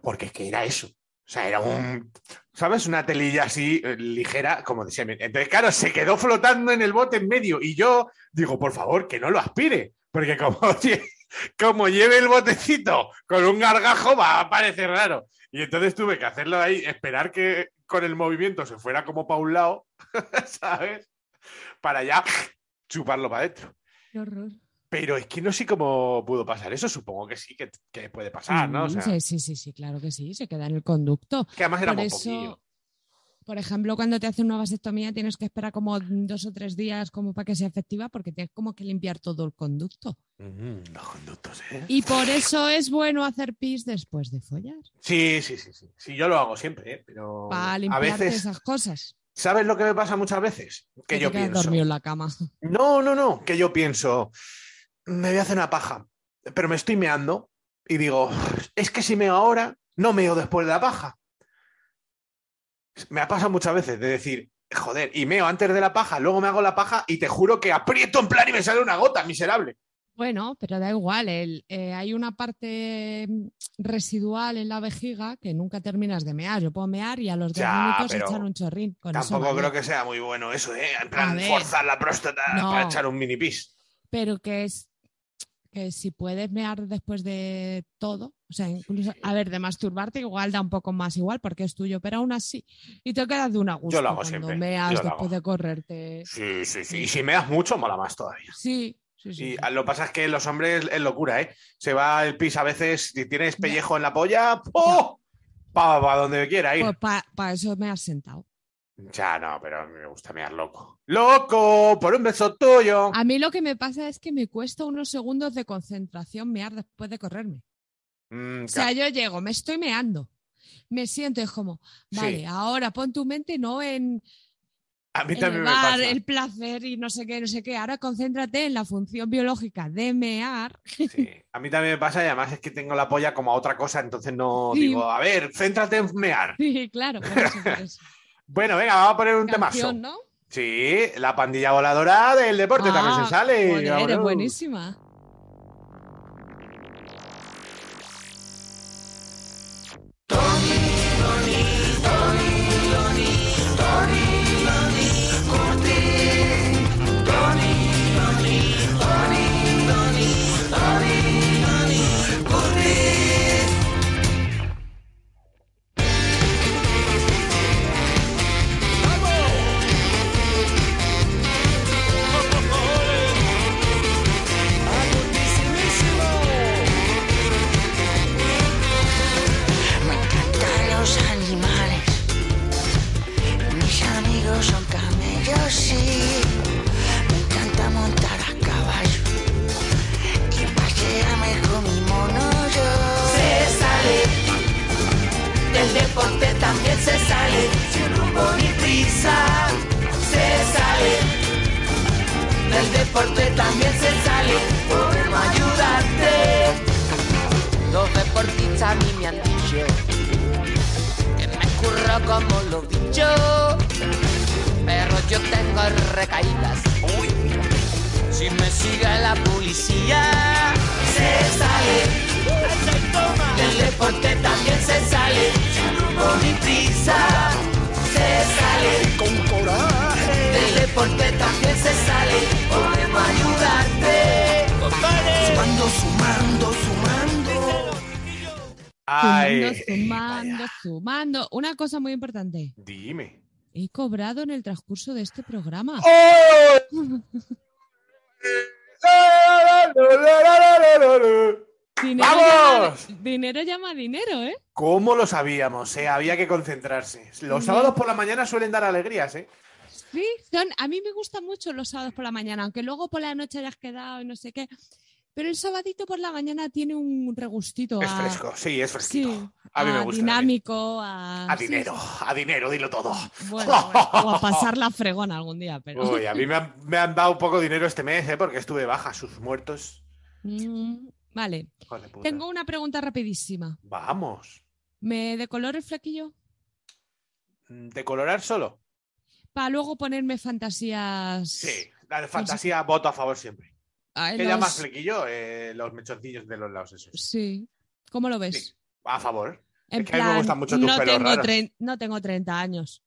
porque es que era eso. O sea, era un. ¿Sabes? Una telilla así eh, ligera, como de semen. Entonces, claro, se quedó flotando en el bote en medio. Y yo digo, por favor, que no lo aspire. Porque como, como lleve el botecito con un gargajo, va a parecer raro. Y entonces tuve que hacerlo ahí, esperar que con el movimiento se fuera como para un lado, ¿sabes? Para ya chuparlo para adentro. Qué horror. Pero es que no sé cómo pudo pasar eso. Supongo que sí, que, que puede pasar, ¿no? O sea, sí, sí, sí, sí, claro que sí, se queda en el conducto. que además era eso, poquillo. Por ejemplo, cuando te hacen una vasectomía tienes que esperar como dos o tres días como para que sea efectiva porque tienes como que limpiar todo el conducto. Mm, los conductos, ¿eh? Y por eso es bueno hacer pis después de follar, Sí, sí, sí, sí. Sí, yo lo hago siempre, ¿eh? Pero para a limpiarte veces, esas cosas. ¿sabes lo que me pasa muchas veces? Que yo pienso. dormido en la cama. No, no, no, que yo pienso, me voy a hacer una paja, pero me estoy meando y digo, es que si meo ahora, no meo después de la paja. Me ha pasado muchas veces de decir, joder, y meo antes de la paja, luego me hago la paja y te juro que aprieto en plan y me sale una gota, miserable. Bueno, pero da igual, el- eh, hay una parte residual en la vejiga que nunca terminas de mear. Yo puedo mear y a los dos minutos echar un chorrín. Con Tampoco creo que sea muy bueno eso, ¿eh? En plan, forzar la próstata No. para echar un mini pis. pero que es que si puedes mear después de todo, o sea, incluso, a ver, de masturbarte igual da un poco más igual porque es tuyo, pero aún así, y te quedas de una gusto Yo lo hago cuando siempre, meas yo después de correrte. Sí, sí, sí. Y si meas mucho, mola más todavía. Sí, sí, sí. Y sí. lo que pasa es que los hombres es locura, ¿eh? Se va el pis a veces, si tienes pellejo en la polla, ¡oh! Para donde quiera ir. Pues para eso me has sentado. Ya no, pero a mí me gusta mear loco. ¡Loco! ¡Por un beso tuyo! A mí lo que me pasa es que me cuesta unos segundos de concentración mear después de correrme. Mm, O sea, yo llego, me estoy meando, me siento, es como, Sí. vale, ahora pon tu mente no en a mí también me elevar pasa. el placer y no sé qué, no sé qué. Ahora concéntrate en la función biológica de mear. Sí, a mí también me pasa y además es que tengo la polla como a otra cosa, entonces no Sí. digo, a ver, céntrate en mear. Sí, claro, por eso, por eso. Bueno, venga, vamos a poner un temazo. ¿no? Sí, la pandilla voladora del deporte también Ah, se sale. joder, es vámonos. buenísima. Sí. Me encanta montar a caballo. Y pasearme con mi mono yo. Se sale. Del deporte también se sale. Sin rumbo ni prisa. Se sale. Del deporte también se sale. Podemos ayudarte. Los deportistas a mí me han dicho que me curro como lo dicho, yo tengo recaídas. Uy, si me sigue la policía, se sale. Del deporte también se sale, rumbo ni prisa. Se sale con coraje. Del deporte también se sale, podemos ayudarte. Sumando, sumando, sumando. Ay, Sumando, sumando, sumando. Una cosa muy importante. Dime. He cobrado en el transcurso de este programa. ¡Oh! Dinero, ¡Vamos! Llama, dinero llama dinero, ¿eh? ¿Cómo lo sabíamos? eh? Había que concentrarse. Los sábados por la mañana suelen dar alegrías, ¿eh? Sí, son, a mí me gustan mucho los sábados por la mañana, aunque luego por la noche hayas quedado y no sé qué. Pero el sabadito por la mañana tiene un regustito. Es a- fresco, sí, es fresquito. Sí, a mí me gusta. dinámico, a. A sí, dinero, a dinero, dilo todo. Bueno, bueno, o a pasar la fregona algún día, pero. Uy, a mí me han, me han dado poco dinero este mes, ¿eh? Porque estuve baja, sus muertos. Mm, Vale. Tengo una pregunta rapidísima. Vamos. ¿Me decoloro el flequillo? ¿De colorar solo? Para luego ponerme fantasías. Sí. La de fantasía, voto a favor siempre. Ah, ¿Qué los- llamas flequillo? Eh, los mechoncillos de los lados esos. Sí. ¿Cómo lo ves? Sí. A favor. En Es que a mí me gustan mucho tus no, pelos tengo raros. no tengo 30 años.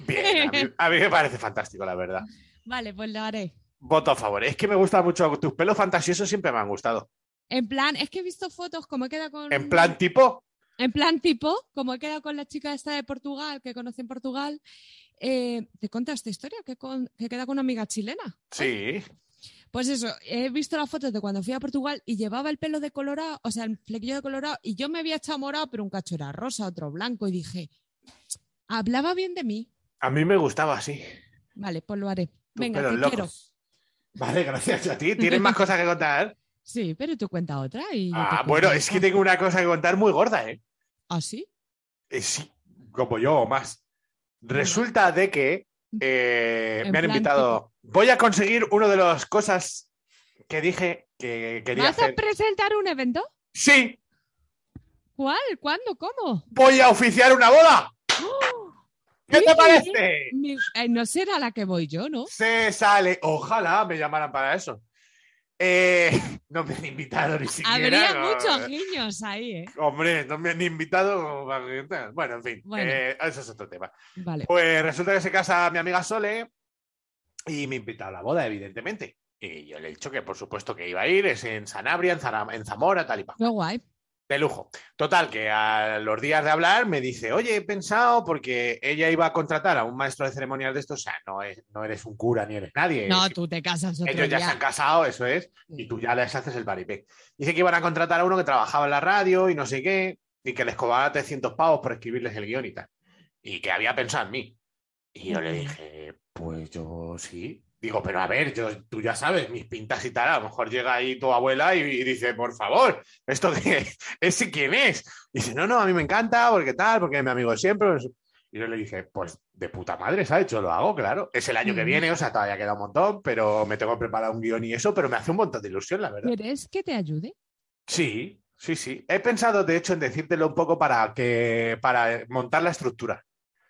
Bien, a mí, a mí me parece fantástico, la verdad. Vale, pues lo haré. Voto a favor. Es que me gustan mucho tus pelos fantasiosos, siempre me han gustado. En plan, es que he visto fotos como he quedado con. En plan tipo, En plan tipo, como he quedado con la chica esta de Portugal, que conocí en Portugal. eh, ¿Te conté esta historia? Que, con, que queda con una amiga chilena. sí. Pues eso, he visto las fotos de cuando fui a Portugal y llevaba el pelo de colorado, o sea, el flequillo de colorado, y yo me había echado morado, pero un cacho era rosa, otro blanco, y dije, hablaba bien de mí. A mí me gustaba así. Vale, pues lo haré. Venga, te locos. quiero. Vale, gracias a ti. ¿Tienes más cosas que contar? Sí, pero tú cuenta otra y. Ah, bueno, es que tengo una cosa que contar muy gorda, ¿eh? ¿Ah, sí? Eh, sí, como yo o más. Resulta de que eh, me han invitado. Voy a conseguir una de las cosas que dije que quería ¿Vas a hacer. presentar un evento? Sí, ¿Cuál? ¿Cuándo? ¿Cómo? voy a oficiar una boda. ¿Qué te ¡Qué parece? Mi- eh, no será la que voy yo, ¿no? Se sale. Ojalá me llamaran para eso. Eh, no me han invitado ni siquiera. Habría no. muchos guiños ahí, ¿eh? Hombre, no me han invitado. Bueno, en fin, Bueno. eh, eso es otro tema. Vale. Pues resulta que se casa mi amiga Sole y me invita a la boda, evidentemente. Y yo le he dicho que por supuesto que iba a ir, es en Sanabria, en, Zara- en Zamora, tal y pa. Qué guay. De lujo. Total, que a los días de hablar me dice, oye, he pensado, porque ella iba a contratar a un maestro de ceremonias de estos, o sea, no, es- no eres un cura ni eres nadie. No, es- tú te casas otro ellos ya se han casado, eso es, y tú ya les haces el paripé. Dice que iban a contratar a uno que trabajaba en la radio y no sé qué, y que les cobraba 300 pavos por escribirles el guion y tal. Y que había pensado en mí. Y yo le dije, pues yo sí. Digo, pero a ver, yo, tú ya sabes, mis pintas y tal, a lo mejor llega ahí tu abuela y, y dice, por favor, ¿esto qué es? ¿Ese quién es? Y dice, no, no, a mí me encanta, porque tal, porque es mi amigo de siempre. Y yo le dije, pues de puta madre, ¿sabes? Yo lo hago, claro. Es el año que viene, o sea, todavía queda un montón, pero me tengo preparado un guion y eso, pero me hace un montón de ilusión, la verdad. ¿Quieres que te ayude? Sí, sí, sí. He pensado, de hecho, en decírtelo un poco para que, para montar la estructura,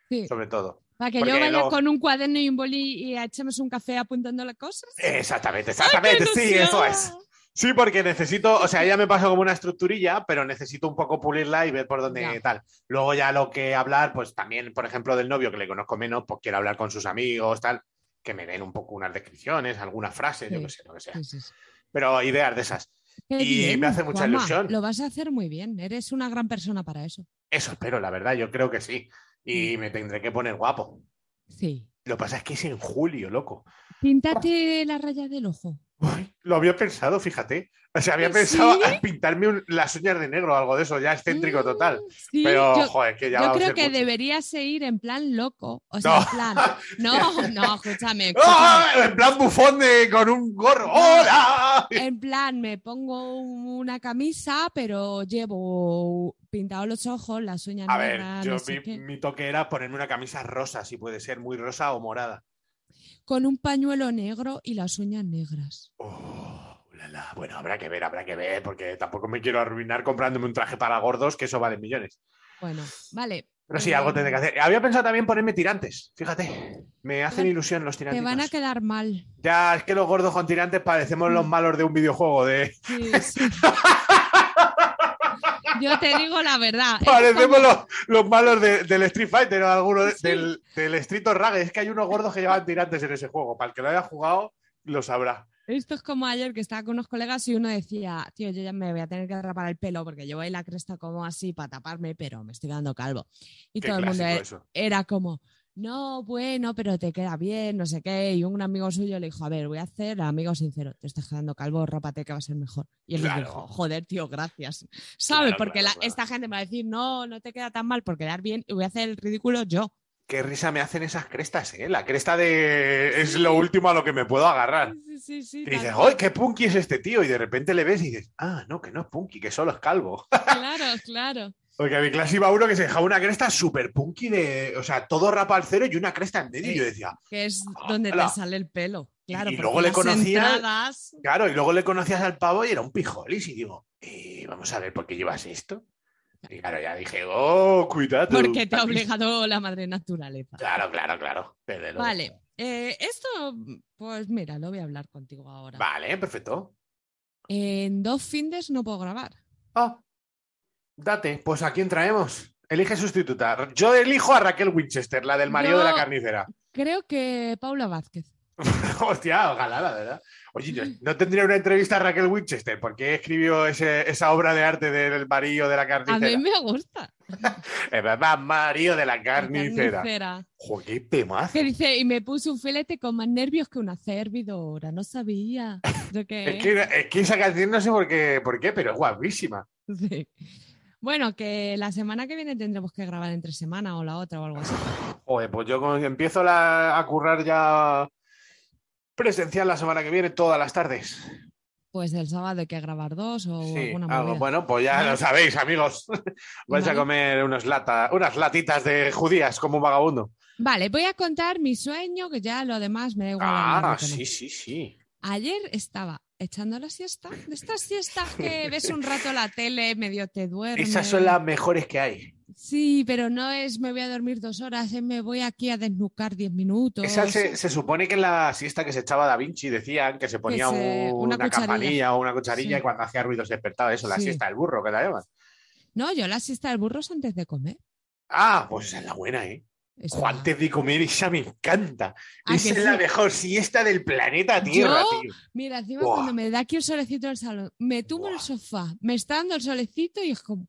Sí. sobre todo. Para que Porque yo vaya con un cuaderno y un boli y echemos un café apuntando las cosas. Exactamente, ¡Ay, qué exactamente, sí, eso es. Sí, porque necesito, o sea, ya me pasó como una estructurilla, pero necesito un poco pulirla y ver por dónde Ya. tal. Luego ya lo que hablar, pues también, por ejemplo, del novio que le conozco menos, pues quiero hablar con sus amigos, tal, que me den un poco unas descripciones, algunas frases, yo qué sé, lo que sea. Sí, sí, sí. Pero ideas de esas. Qué Y bien, me hace mucha Juanma, ilusión. Lo vas a hacer muy bien. Eres una gran persona para eso. Eso espero, la verdad, yo creo que sí. Y me tendré que poner guapo. Sí. Lo que pasa es que es en julio, loco. Píntate la raya del ojo. Uy, lo había pensado, fíjate. O sea, había ¿Sí? pensado en pintarme un- las uñas de negro o algo de eso, ya excéntrico total. Sí, Pero, yo, joder, que ya yo a creo que mucho. deberías ir en plan loco. O sea, No. en plan. No, no, escúchame. escúchame. ¡Ah! En plan bufón de, con un gorro. ¡Hola! En plan, me pongo una camisa, pero llevo pintados los ojos, las uñas A ver, negras, yo no sé mi, qué, mi toque era ponerme una camisa rosa, si puede ser, muy rosa o morada. Con un pañuelo negro y las uñas negras. Oh, ulala. Bueno, habrá que ver, habrá que ver, porque tampoco me quiero arruinar comprándome un traje para gordos, que eso vale millones. Bueno, vale. Pero sí, Eh, algo tendré que hacer. Había pensado también ponerme tirantes, fíjate. Me hacen Te- ilusión los Te tirantes. van a quedar mal. Ya, es que los gordos con tirantes parecemos los malos de un videojuego. De... Sí, sí. Yo te digo la verdad. Parecemos como- los, los malos de- del Street Fighter o alguno Sí. del, del Street Rage. Es que hay unos gordos que llevan tirantes en ese juego. Para el que lo haya jugado, lo sabrá. Esto es como ayer que estaba con unos colegas y uno decía, tío, yo ya me voy a tener que rapar el pelo porque llevo ahí la cresta como así para taparme, pero me estoy quedando calvo. Y Qué todo el mundo e- eso. era como, no, bueno, pero te queda bien, no sé qué. Y un amigo suyo le dijo, a ver, voy a hacer amigo sincero, te estás quedando calvo, rápate que va a ser mejor. Y él le Claro. dijo, joder, tío, gracias. ¿Sabes? Claro, porque claro, la- claro. esta gente me va a decir, no, no te queda tan mal por quedar bien y voy a hacer el ridículo yo. Qué risa me hacen esas crestas, ¿eh? La cresta de. Es lo último a lo que me puedo agarrar. Sí, sí, sí. Y dices. ¡ay, qué punky es este tío! Y de repente le ves y dices, ah, no, que no es punky, que solo es calvo. Claro, claro. Porque a mi clase iba uno que se dejaba una cresta súper punky de. O sea, todo rapa al cero y una cresta en medio. Y yo decía, Que es donde Hola. te sale el pelo. Claro, y porque luego le las conocía- entradas- claro, y luego le conocías al pavo y era un pijolis. Y digo, eh, vamos a ver por qué llevas esto. Y claro, ya dije, oh, cuidado. Porque te ha papi". obligado la madre naturaleza. Claro, claro, claro. desde luego. Vale. eh, esto, pues mira, lo voy a hablar contigo ahora. Vale, perfecto. En dos findes no puedo grabar. Ah, date, pues ¿a quién traemos? Elige sustituta. Yo elijo a Raquel Winchester, la del marido de la carnicera. Creo que Paula Vázquez. Hostia, ojalá, la verdad. Oye, yo no tendría una entrevista a Raquel Winchester. ¿Por qué escribió ese- esa obra de arte del marido de la A carnicera? mí me gusta. Es verdad, marido de la la carnicera. carnicera. Joder, qué temazo. Que dice, y me puse un filete con más nervios que una servidora. No sabía. Yo qué- Es que, es que esa canción no sé por qué, por qué, pero es guapísima. Sí. Bueno, que la semana que viene tendremos que grabar entre semana o la otra o algo así. Joder, pues yo empiezo la- a currar ya presencial la semana que viene, todas las tardes. Pues el sábado hay que grabar dos o Sí, alguna algo- movida. bueno, pues ya lo sabéis, amigos. Vais a comer unos lata, unas latitas de judías como un vagabundo. Vale, voy a contar mi sueño, que ya lo demás me da igual. Ah, sí, sí, sí. Ayer estaba echando la siesta, de estas siestas que ves un rato la tele, medio te duermes. Esas son las mejores que hay. Sí, pero no es me voy a dormir dos horas, es me voy aquí a desnucar diez minutos. Esa se, se supone que en la siesta que se echaba Da Vinci decían que se ponía se- un- una campanilla o una cucharilla Sí. y cuando hacía ruido se despertaba eso, la Sí. siesta del burro, que la llaman. No, yo la siesta del burro es antes de comer. Ah, pues esa es la buena, ¿eh? Ojo, antes de comer, esa me encanta. ¿A Esa es la sí? mejor siesta del planeta Tierra, Yo- tío. Mira, encima Buah. cuando me da aquí un solecito en el salón, me tumbo en el Buah. sofá, me está dando el solecito y es como,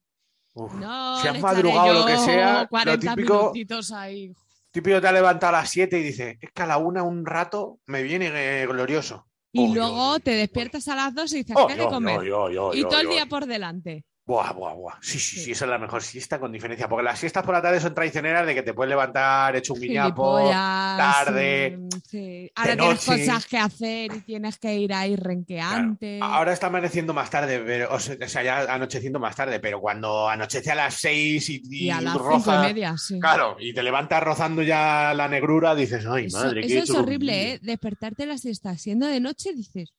Uf. no, Si has madrugado lo que yo sea, lo 40 típico- minutitos ahí. Típico te ha levantado a las 7 y dice, es que a la una un rato me viene eh, glorioso. Y Oh, luego yo- te despiertas a las dos y dices, Oh, ¿qué de yo, comer? yo, yo, yo, y yo, todo el yo. día por delante. Buah, buah, buah. Sí, sí, sí, Sí. esa es la mejor siesta con diferencia. Porque las siestas por la tarde son traicioneras de que te puedes levantar hecho un guiñapo. Tarde, mm, sí. Ahora tienes noche. cosas que hacer y tienes que ir ahí Claro. renqueante. Ahora está amaneciendo más tarde, pero, o sea, ya anocheciendo más tarde, pero cuando anochece a las 6 y, y a las roza, y media, sí. claro, y te levantas rozando ya la negrura, dices, ay, Eso, madre, eso qué es horrible, dormido". ¿eh? Despertarte la siesta siendo de noche, dices.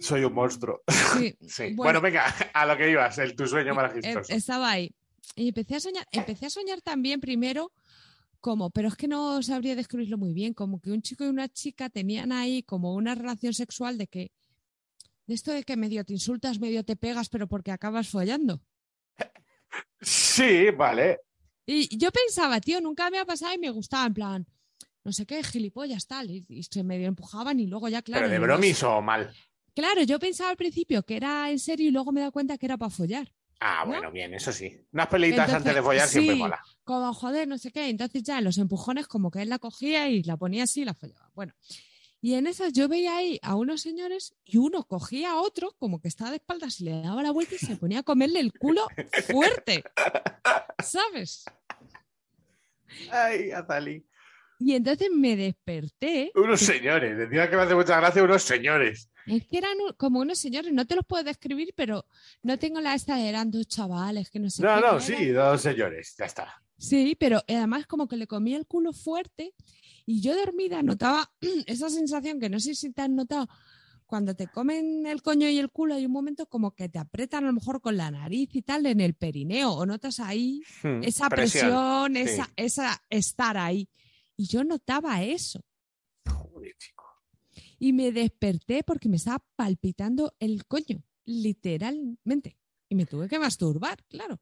Soy un monstruo. Sí, Sí. bueno, Bueno, venga, a lo que ibas, el tu sueño eh, maravilloso. estaba ahí. Y empecé a soñar, empecé a soñar también primero como, pero es que no sabría describirlo muy bien, como que un chico y una chica tenían ahí como una relación sexual de que, de esto de que medio te insultas, medio te pegas, pero porque acabas follando. Sí, vale. Y yo pensaba, tío, nunca me ha pasado y me gustaba, en plan, no sé qué, gilipollas, tal, y, y se medio empujaban y luego ya, claro. pero de bromis o mal. Claro, yo pensaba al principio que era en serio y luego me he dado cuenta que era para follar. Ah, ¿No? bueno, bien, eso sí. Unas Entonces, antes de follar siempre mola. Como, joder, no sé qué. Entonces ya los empujones como que él la cogía y la ponía así y la follaba. Bueno, y en esas yo veía ahí a unos señores y uno cogía a otro como que estaba de espaldas y le daba la vuelta y se ponía a comerle el culo fuerte. ¿Sabes? Ay, Azali. Y entonces me desperté. Unos señores, decía que me hace mucha gracia unos señores. Es que eran como unos señores, no te los puedo describir, pero no tengo la esta, eran dos chavales que no sé No, qué, no, sí, dos señores, ya está. Sí, pero además como que le comía el culo fuerte y yo dormida notaba esa sensación que no sé si te has notado cuando te comen el coño y el culo hay un momento como que te apretan a lo mejor con la nariz y tal en el perineo o notas ahí Hmm, esa presión, esa, esa estar ahí. Y yo notaba eso Joder. Y me desperté porque me estaba palpitando el coño, literalmente. Y me tuve que masturbar, claro.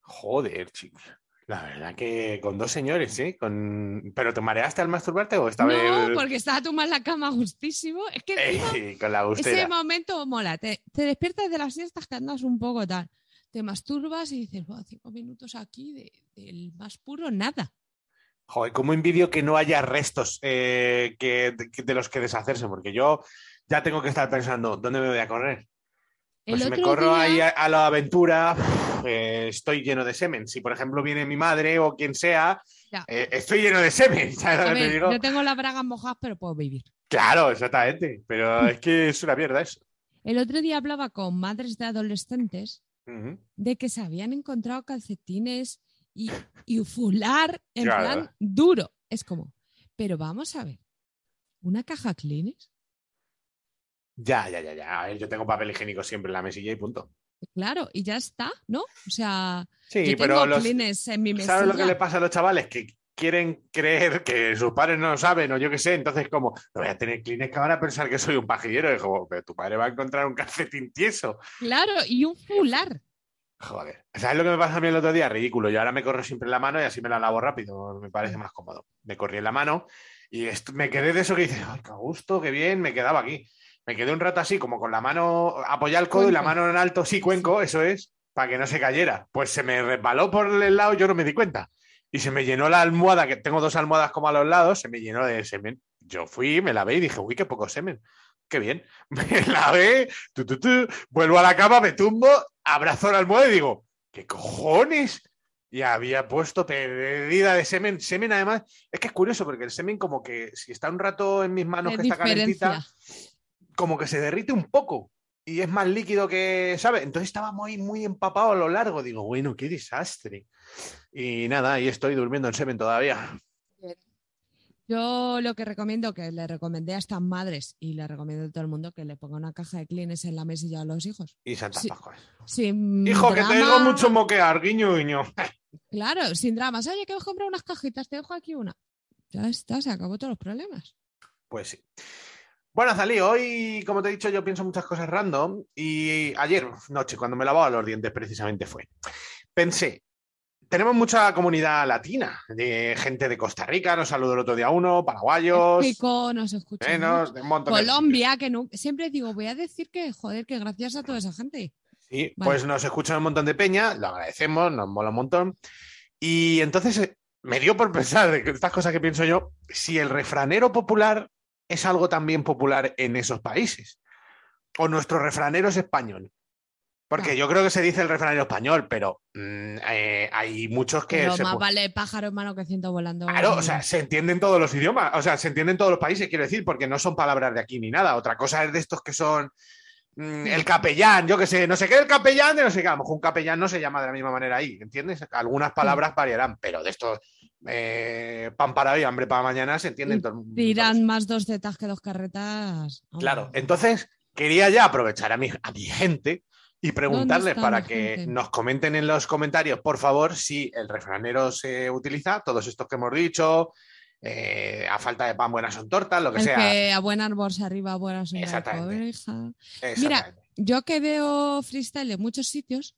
Joder, chico. La verdad que con dos señores, ¿sí? Con... ¿Pero te mareaste al masturbarte o esta No, porque estaba tú más la cama justísimo. Es que encima Eh, con la Ese momento mola, te, te despiertas de las siestas que andas un poco tal, te masturbas y dices, "Buah, cinco minutos aquí de- del más puro nada. Joder, cómo envidio que no haya restos eh, que, de, de los que deshacerse, porque yo ya tengo que estar pensando, ¿dónde me voy a correr? Pues si me corro día- ahí a, a la aventura, eh, estoy lleno de semen. Si, por ejemplo, viene mi madre o quien sea, eh, estoy lleno de semen. ¿sabes A que te ver, digo? yo tengo las bragas mojadas, pero puedo vivir. Claro, exactamente. Pero es que es una mierda eso. El otro día hablaba con madres de adolescentes Ujú. de que se habían encontrado calcetines y, y fular en Claro. plan duro. Es como, pero vamos a ver, ¿una caja Kleenex? Ya, ya, ya, ya. A ver, yo tengo papel higiénico siempre en la mesilla y punto. Claro, y ya está, ¿no? O sea, Sí, yo pero tengo los, Kleenex en mi mesilla. ¿sabes lo que le pasa a los chavales? Que quieren creer que sus padres no lo saben o yo qué sé, entonces como, no voy a tener Kleenex que van a pensar que soy un pajillero. Y como, pero tu padre va a encontrar un calcetín tieso. Claro, y un fular. Joder. ¿Sabes lo que me pasa a mí el otro día? Ridículo. Yo ahora me corro siempre en la mano y así me la lavo rápido. Me parece más cómodo. Me corrí en la mano y me quedé de eso que dices, ay, qué gusto, qué bien, me quedaba aquí. Me quedé un rato así, como con la mano, apoyar el codo y la mano en alto, sí, cuenco, eso es, para que no se cayera. Pues se me resbaló por el lado, yo no me di cuenta. Y se me llenó la almohada, que tengo dos almohadas como a los lados, se me llenó de semen. Yo fui, me lavé y dije, uy, qué poco semen. Qué bien. Me lavé, tu, tu, tu, vuelvo a la cama, me tumbo, abrazo la almohada y digo, ¿qué cojones? Y había puesto perdida de semen. Semen, además, es que es curioso porque el semen, como que si está un rato en mis manos que está calentita, como que se derrite un poco y es más líquido que, ¿sabes? Entonces estaba muy, muy empapado a lo largo. Digo, bueno, qué desastre. Y nada, ahí estoy durmiendo en semen todavía. Yo lo que recomiendo, que le recomendé a estas madres y le recomiendo a todo el mundo que le ponga una caja de Kleenex en la mesilla a los hijos. Y Santa Sí. Sin Hijo, que te digo mucho moquear, guiño, guiño. Claro, sin dramas. Oye, que os comprado unas cajitas, te dejo aquí una. Ya está, se acabó todos los problemas. Pues sí. Bueno, Zalí, hoy, como te he dicho, yo pienso muchas cosas random y ayer noche, cuando me lavaba los dientes, precisamente fue. Pensé, tenemos mucha comunidad latina, de gente de Costa Rica, nos saludó el otro día uno, paraguayos, México, nos escucha. menos, de un montón de- Colombia, que no, siempre digo, voy a decir que, joder, que gracias a toda esa gente. Sí, Vale. pues nos escuchan un montón de peña, lo agradecemos, nos mola un montón. Y entonces eh, me dio por pensar de estas cosas que pienso yo, si el refranero popular es algo también popular en esos países. O nuestro refranero es español. Porque Ah. yo creo que se dice el refranero español, pero mm, eh, hay muchos que... Pero se más vale pájaro en mano que ciento volando. Claro, o sea, se entienden todos los idiomas, o sea, se entienden todos los países, quiero decir, porque no son palabras de aquí ni nada. Otra cosa es de estos que son mm, el capellán, yo que sé, no sé qué, el capellán de no sé qué, a lo mejor un capellán no se llama de la misma manera ahí, ¿entiendes? Algunas palabras variarán, pero de estos eh, pan para hoy, hambre para mañana, se entienden todos. Dirán más dos zetas que dos carretas. Hombre. Claro, entonces quería ya aprovechar a mi, a mi gente y preguntarles para que gente? nos comenten en los comentarios, por favor, si el refranero se utiliza, todos estos que hemos dicho, eh, a falta de pan buenas son tortas, lo que El sea. que a buen árbol se arriba, a buena sombra de Exactamente. Exactamente. Yo que veo freestyle en muchos sitios,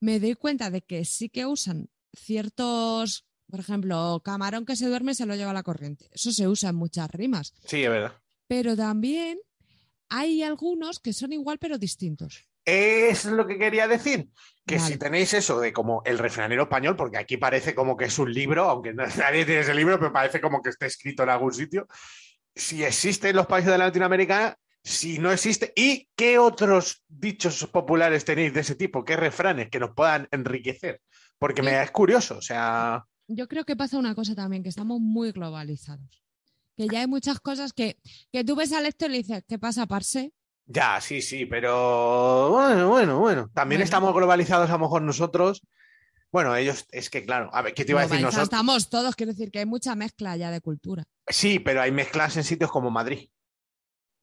me doy cuenta de que sí que usan ciertos, por ejemplo, camarón que se duerme se lo lleva la corriente. Eso se usa en muchas rimas. Sí, es verdad. Pero también hay algunos que son igual pero distintos. Es lo que quería decir. Que Vale. si tenéis eso de como el refranero español, porque aquí parece como que es un libro, aunque nadie tiene ese libro, pero parece como que está escrito en algún sitio. Si existe en los países de Latinoamérica, si no existe, ¿y qué otros dichos populares tenéis de ese tipo? ¿Qué refranes que nos puedan enriquecer? Porque me es curioso, o sea, Yo creo que pasa una cosa también, que estamos muy globalizados. Que ya hay muchas cosas que, que tú ves al lector y le dices, ¿qué pasa, Parse? Ya, sí, sí, pero bueno, bueno, bueno. También Bueno. estamos globalizados a lo mejor nosotros. Bueno, ellos, es que claro, a ver, ¿qué te iba a decir nosotros? Estamos todos, quiero decir que hay mucha mezcla ya de cultura. Sí, pero hay mezclas en sitios como Madrid.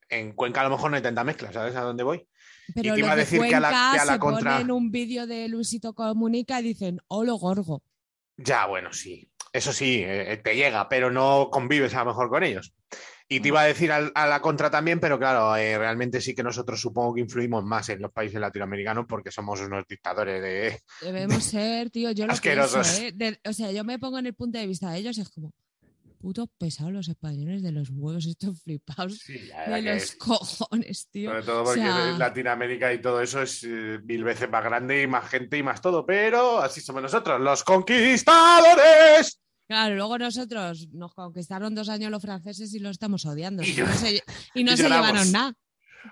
En Cuenca a lo mejor no hay tanta mezcla, ¿sabes a dónde voy? Pero te iba a de decir que a la- que a la se contra- ponen un vídeo de Luisito Comunica y dicen, holo gorgo. Ya, bueno, sí. Eso sí, eh, te llega, pero no convives a lo mejor con ellos. Y te iba a decir a, la contra también, pero claro, eh, realmente sí que nosotros supongo que influimos más en los países latinoamericanos porque somos unos dictadores de... Debemos ser, tío, yo lo Asquerosos. pienso, ¿eh? De- o sea, yo me pongo en el punto de vista de ellos es como, putos pesados los españoles de los huevos, estos flipados de los cojones, tío. Sobre todo O porque sea, Latinoamérica y todo eso es eh, mil veces más grande y más gente y más todo, pero así somos nosotros, los conquistadores. Claro, luego nosotros nos conquistaron dos años los franceses y los estamos odiando. Y Y no se, y no y se lloramos. llevaron nada.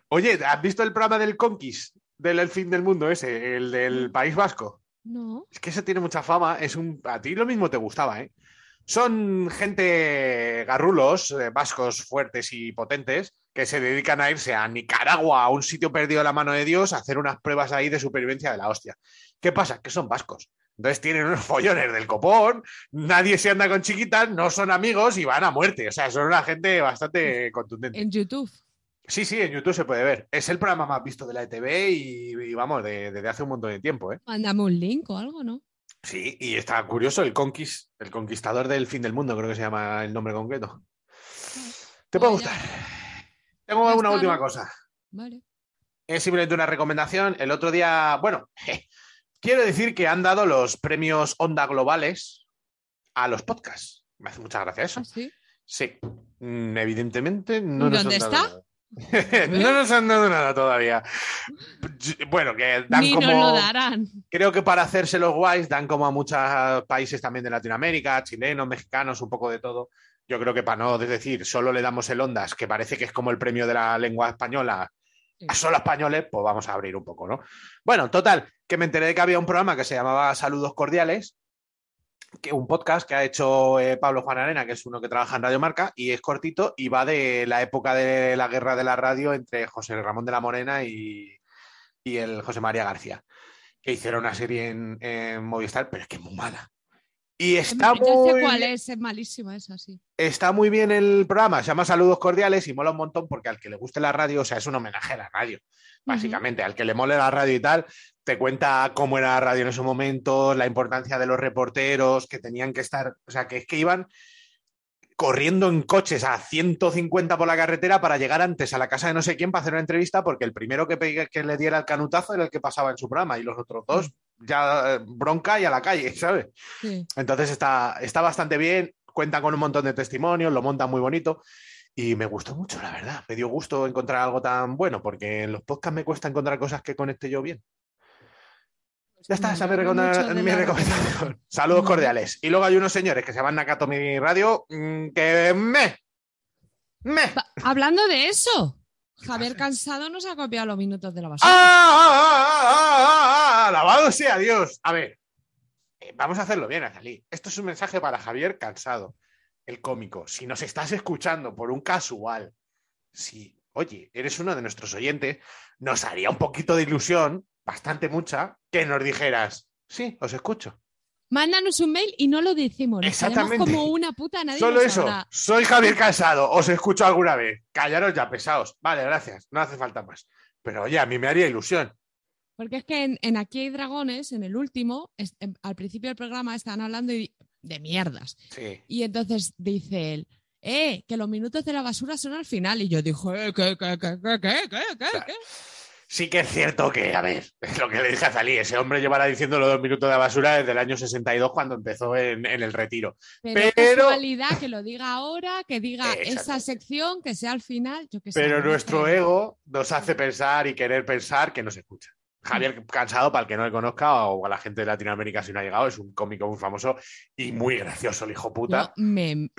Oye, ¿has visto el programa del Conquist? Del El fin del mundo ese, el del País Vasco. No. Es que ese tiene mucha fama. Es un... A ti lo mismo te gustaba, ¿eh? Son gente garrulos, eh, vascos fuertes y potentes, que se dedican a irse a Nicaragua, a un sitio perdido de la mano de Dios, a hacer unas pruebas ahí de supervivencia de la hostia. ¿Qué pasa? Que son vascos. Entonces tienen unos follones del copón, nadie se anda con chiquitas, no son amigos y van a muerte. O sea, son una gente bastante contundente. En YouTube. Sí, sí, en YouTube se puede ver. Es el programa más visto de la ETV y, y vamos, de- desde hace un montón de tiempo, ¿eh? Mándame un link o algo, ¿no? Sí, y está curioso el conquist, el conquistador del fin del mundo, creo que se llama el nombre concreto. ¿Te puede gustar? Tengo Ya una está, última ¿no? cosa. Vale. Es simplemente una recomendación. El otro día, bueno, quiero decir que han dado los premios Onda Globales a los podcasts. Me hace mucha gracia eso. ¿Ah, sí? Sí, Mm, evidentemente no nos ¿Dónde han está? dado nada. no nos han dado nada todavía. Bueno, que dan Ni como. nos lo darán. Creo que para hacerse los guays dan como a muchos países también de Latinoamérica, chilenos, mexicanos, un poco de todo. Yo creo que para no decir solo le damos el Ondas, que parece que es como el premio de la lengua española solo españoles, pues vamos a abrir un poco, ¿no? Bueno, total, que me enteré de que había un programa que se llamaba Saludos Cordiales, que un podcast que ha hecho eh, Pablo Juan Arena, que es uno que trabaja en Radio Marca, y es cortito y va de la época de la guerra de la radio entre José Ramón de la Morena y, y el José María García, que hicieron una serie en, Movistar, pero es que es muy mala. Y está sé muy, cuál es, es malísima esa, sí. está muy bien el programa, se llama Saludos Cordiales y mola un montón porque al que le guste la radio, o sea, es un homenaje a la radio, básicamente, al que le mole la radio y tal, te cuenta cómo era la radio en esos momentos, la importancia de los reporteros, que tenían que estar, o sea, que es que iban corriendo en coches a 150 por la carretera para llegar antes a la casa de no sé quién para hacer una entrevista, porque el primero que, que le diera el canutazo era el que pasaba en su programa y los otros dos ya eh, bronca y a la calle, ¿sabes? sí. Entonces está, está bastante bien, cuenta con un montón de testimonios, lo monta muy bonito y me gustó mucho, la verdad. Me dio gusto encontrar algo tan bueno porque en los podcasts me cuesta encontrar cosas que conecte yo bien. Ya está, esa es mi, la recomendación. Saludos cordiales. Y luego hay unos señores que se llaman Nakatomi Radio mm, que me... Me... Hablando de eso, Javier Cansado nos ha copiado los minutos de la basura. ¡Ah! ¡Ah! ¡Ah! ¡Ah! ¡Ah! ¡Alabado sea Dios! A ver, eh, vamos a hacerlo bien, Azalí. Esto es un mensaje para Javier Cansado, el cómico. Si nos estás escuchando por un casual, si, oye, eres uno de nuestros oyentes, nos haría un poquito de ilusión, bastante mucha, que nos dijeras, sí, os escucho. Mándanos un mail y no lo decimos. Nos Exactamente. como una puta, nadie Solo lo eso, sabrá. soy Javier Cansado, os escucho alguna vez. Callaros ya, pesados. Vale, gracias, no hace falta más. Pero oye, a mí me haría ilusión. Porque es que en, en Aquí hay dragones, en el último, es- en- al principio del programa estaban hablando y- de mierdas. Sí. Y entonces dice él, eh, que los minutos de la basura son al final. Y yo dije, eh, ¿qué, qué, qué, qué, qué, qué, qué, Claro. Sí que es cierto que, a ver, es lo que le dije a Zalí, ese hombre llevará diciendo los dos minutos de basura desde el año 62 cuando empezó en, en el retiro. Pero, es Pero- casualidad que lo diga ahora, que diga esa sección, que sea al final, yo. Pero nuestro ego nos hace pensar y querer pensar que nos escucha. Javier Cansado, para el que no le conozca, o a la gente de Latinoamérica si no ha llegado, es un cómico muy famoso y muy gracioso, el hijo puta. Me,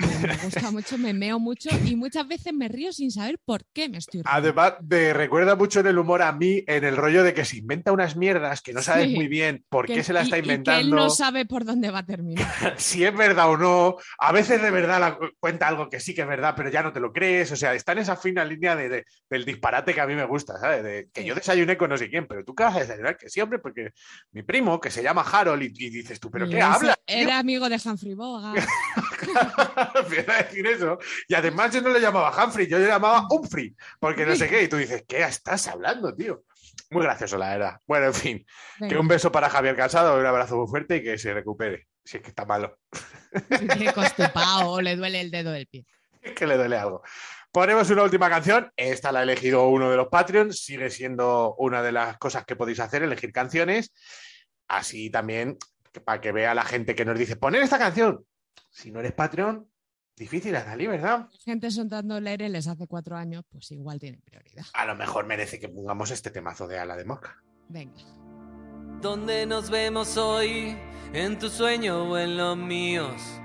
gusta mucho, me meo mucho y muchas veces me río sin saber por qué me estoy riendo. Además, me recuerda mucho en el humor a mí, en el rollo de que se inventa unas mierdas que no sabes Sí. muy bien por Que- qué se la está y que él inventando. no sabe por dónde va a terminar. si es verdad o no. A veces de verdad la, cuenta algo que sí que es verdad, pero ya no te lo crees. O sea, está en esa fina línea de, de- del disparate que a mí me gusta, ¿sabes? De que Sí. yo desayuné con no sé quién, pero tú qué vas a desayunar, que sí, hombre, porque mi primo, que se llama Harold, y, y dices tú, ¿pero qué hablas? tío? Era amigo de Humphrey Bogart. Empieza a decir eso. Y además yo no le llamaba Humphrey, yo le llamaba Humphrey, porque no sé qué. Y tú dices, ¿qué estás hablando, tío? Muy gracioso, la verdad. Bueno, en fin, que Venga, un beso para Javier Casado, un abrazo muy fuerte y que se recupere, si es que está malo. tiene constipado le duele el dedo del pie. Es que le duele algo. Ponemos una última canción. Esta la ha elegido uno de los Patreons. Sigue siendo una de las cosas que podéis hacer, elegir canciones. Así también, para que vea la gente que nos dice, poner esta canción. Si no eres Patreon, difícil, Azalí, ¿verdad? Gente soltando les hace cuatro años, pues igual tienen prioridad. A lo mejor merece que pongamos este temazo de Ala de Mosca. Venga. ¿Dónde nos vemos hoy? ¿En tu sueño o en los míos?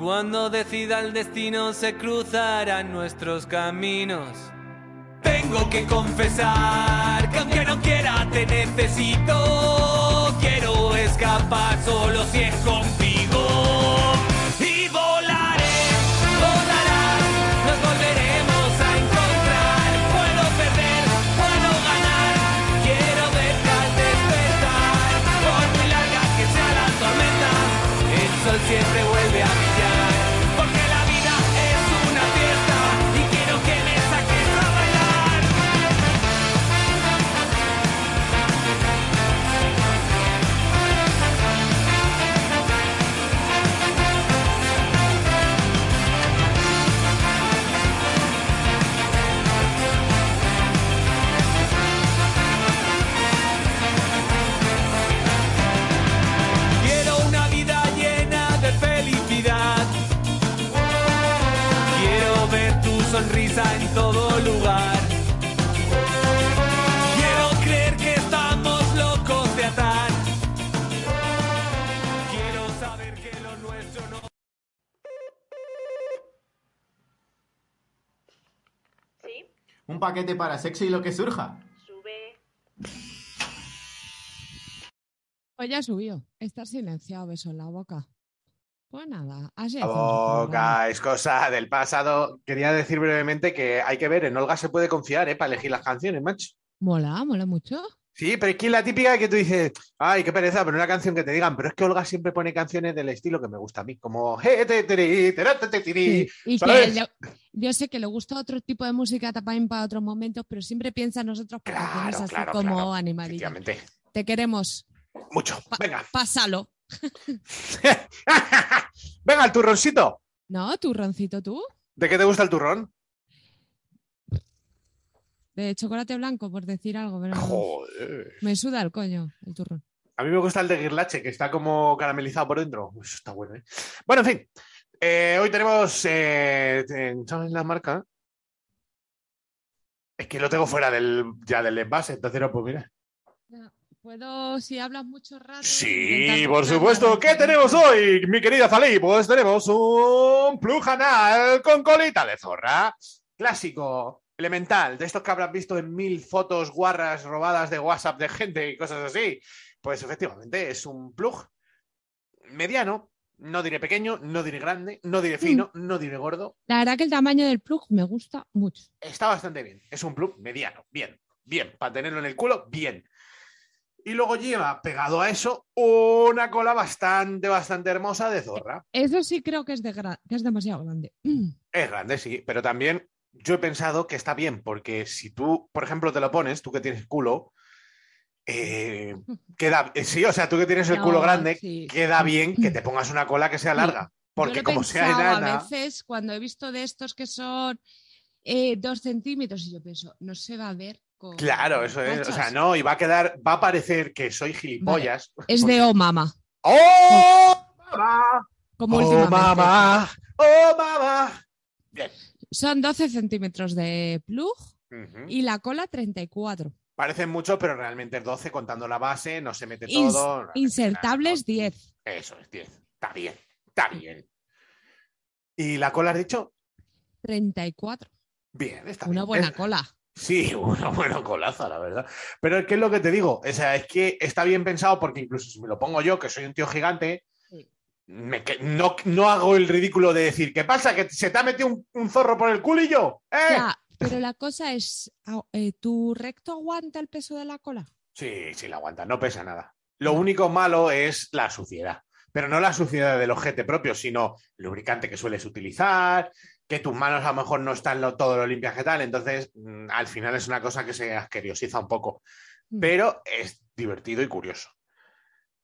Cuando decida el destino se cruzarán nuestros caminos. Tengo que confesar que aunque no quiera te necesito. Quiero escapar solo si es contigo. en todo lugar. Quiero creer que estamos locos de atar. Quiero saber que lo nuestro no. ¿Sí? Un paquete para sexo y lo que surja. Sube. Oye, subió. Estar silenciado, beso en la boca. Pues nada, así programa. boca es cosa del pasado. Quería decir brevemente que hay que ver, en Olga se puede confiar, ¿eh? Para elegir las canciones, macho. Mola, mola mucho. Sí, pero es que la típica que tú dices, ay, qué pereza, pero una canción que te digan, pero es que Olga siempre pone canciones del estilo que me gusta a mí, como Y que yo sé que le gusta otro tipo de música también para otros momentos, pero siempre piensa en nosotros por canciones Claro, así claro, como claro, animadillas. Te queremos. Mucho. Venga. Pásalo. Venga, el turroncito. ¿No? ¿Turroncito tú? ¿De qué te gusta el turrón? De chocolate blanco, por decir algo, pero Joder. me suda el coño el turrón. A mí me gusta el de Guirlache, que está como caramelizado por dentro. Eso está bueno, ¿eh? Bueno, en fin. Eh, hoy tenemos. Eh, en- ¿Sabes la marca? Es que lo tengo fuera del, ya del envase, entonces no puedo mirar. ¿Puedo, si hablas mucho rato? Sí, por supuesto. ¿Qué tenemos hoy, mi querida Zalí? Pues tenemos un plug anal con colita de zorra. Clásico, elemental, de estos que habrás visto en mil fotos guarras robadas de WhatsApp de gente y cosas así. Pues efectivamente es un plug mediano. No diré pequeño, no diré grande, no diré fino, no diré gordo. La verdad que el tamaño del plug me gusta mucho. Está bastante bien. Es un plug mediano. Bien, bien. Para tenerlo en el culo, bien. Y luego lleva pegado a eso una cola bastante, bastante hermosa de zorra. Eso sí creo que es, de que es demasiado grande. Es grande, sí, pero también yo he pensado que está bien, porque si tú, por ejemplo, te lo pones, tú que tienes culo, eh, queda, eh, sí, o sea, tú que tienes el No, culo grande, sí. queda bien que te pongas una cola que sea larga, porque Yo lo he como sea enana, A veces cuando he visto de estos que son eh, dos centímetros y yo pienso, no se va a ver con. claro, eso es, o sea, no, y va a quedar, va a parecer que soy gilipollas. Es de Oh Mama. ¡Oh, mamá! Como ¡Oh, mamá! ¡Oh, mamá! Bien. Son 12 centímetros de plug Ujú. y la cola 34. Parecen mucho, pero realmente es 12 contando la base, no se mete Ins- todo. insertables 10. Eso es 10. Está bien, está bien. ¿Y la cola has dicho? 34. Bien, está Una bien. buena Es- cola. Sí, una buena colaza, la verdad. Pero ¿qué es lo que te digo? O sea, es que está bien pensado porque incluso si me lo pongo yo, que soy un tío gigante, me que- no, no hago el ridículo de decir, ¿qué pasa? ¿Que se te ha metido un, un zorro por el culillo? ¿Eh? Ya, pero la cosa es, ah, eh, ¿tu recto aguanta el peso de la cola? Sí, sí, la aguanta, no pesa nada. Lo único malo es la suciedad. Pero no la suciedad del ojete propio, sino el lubricante que sueles utilizar, que tus manos a lo mejor no están lo- todo lo limpias que tal. Entonces, mm, al final es una cosa que se asquerosiza un poco. Mm. Pero es divertido y curioso.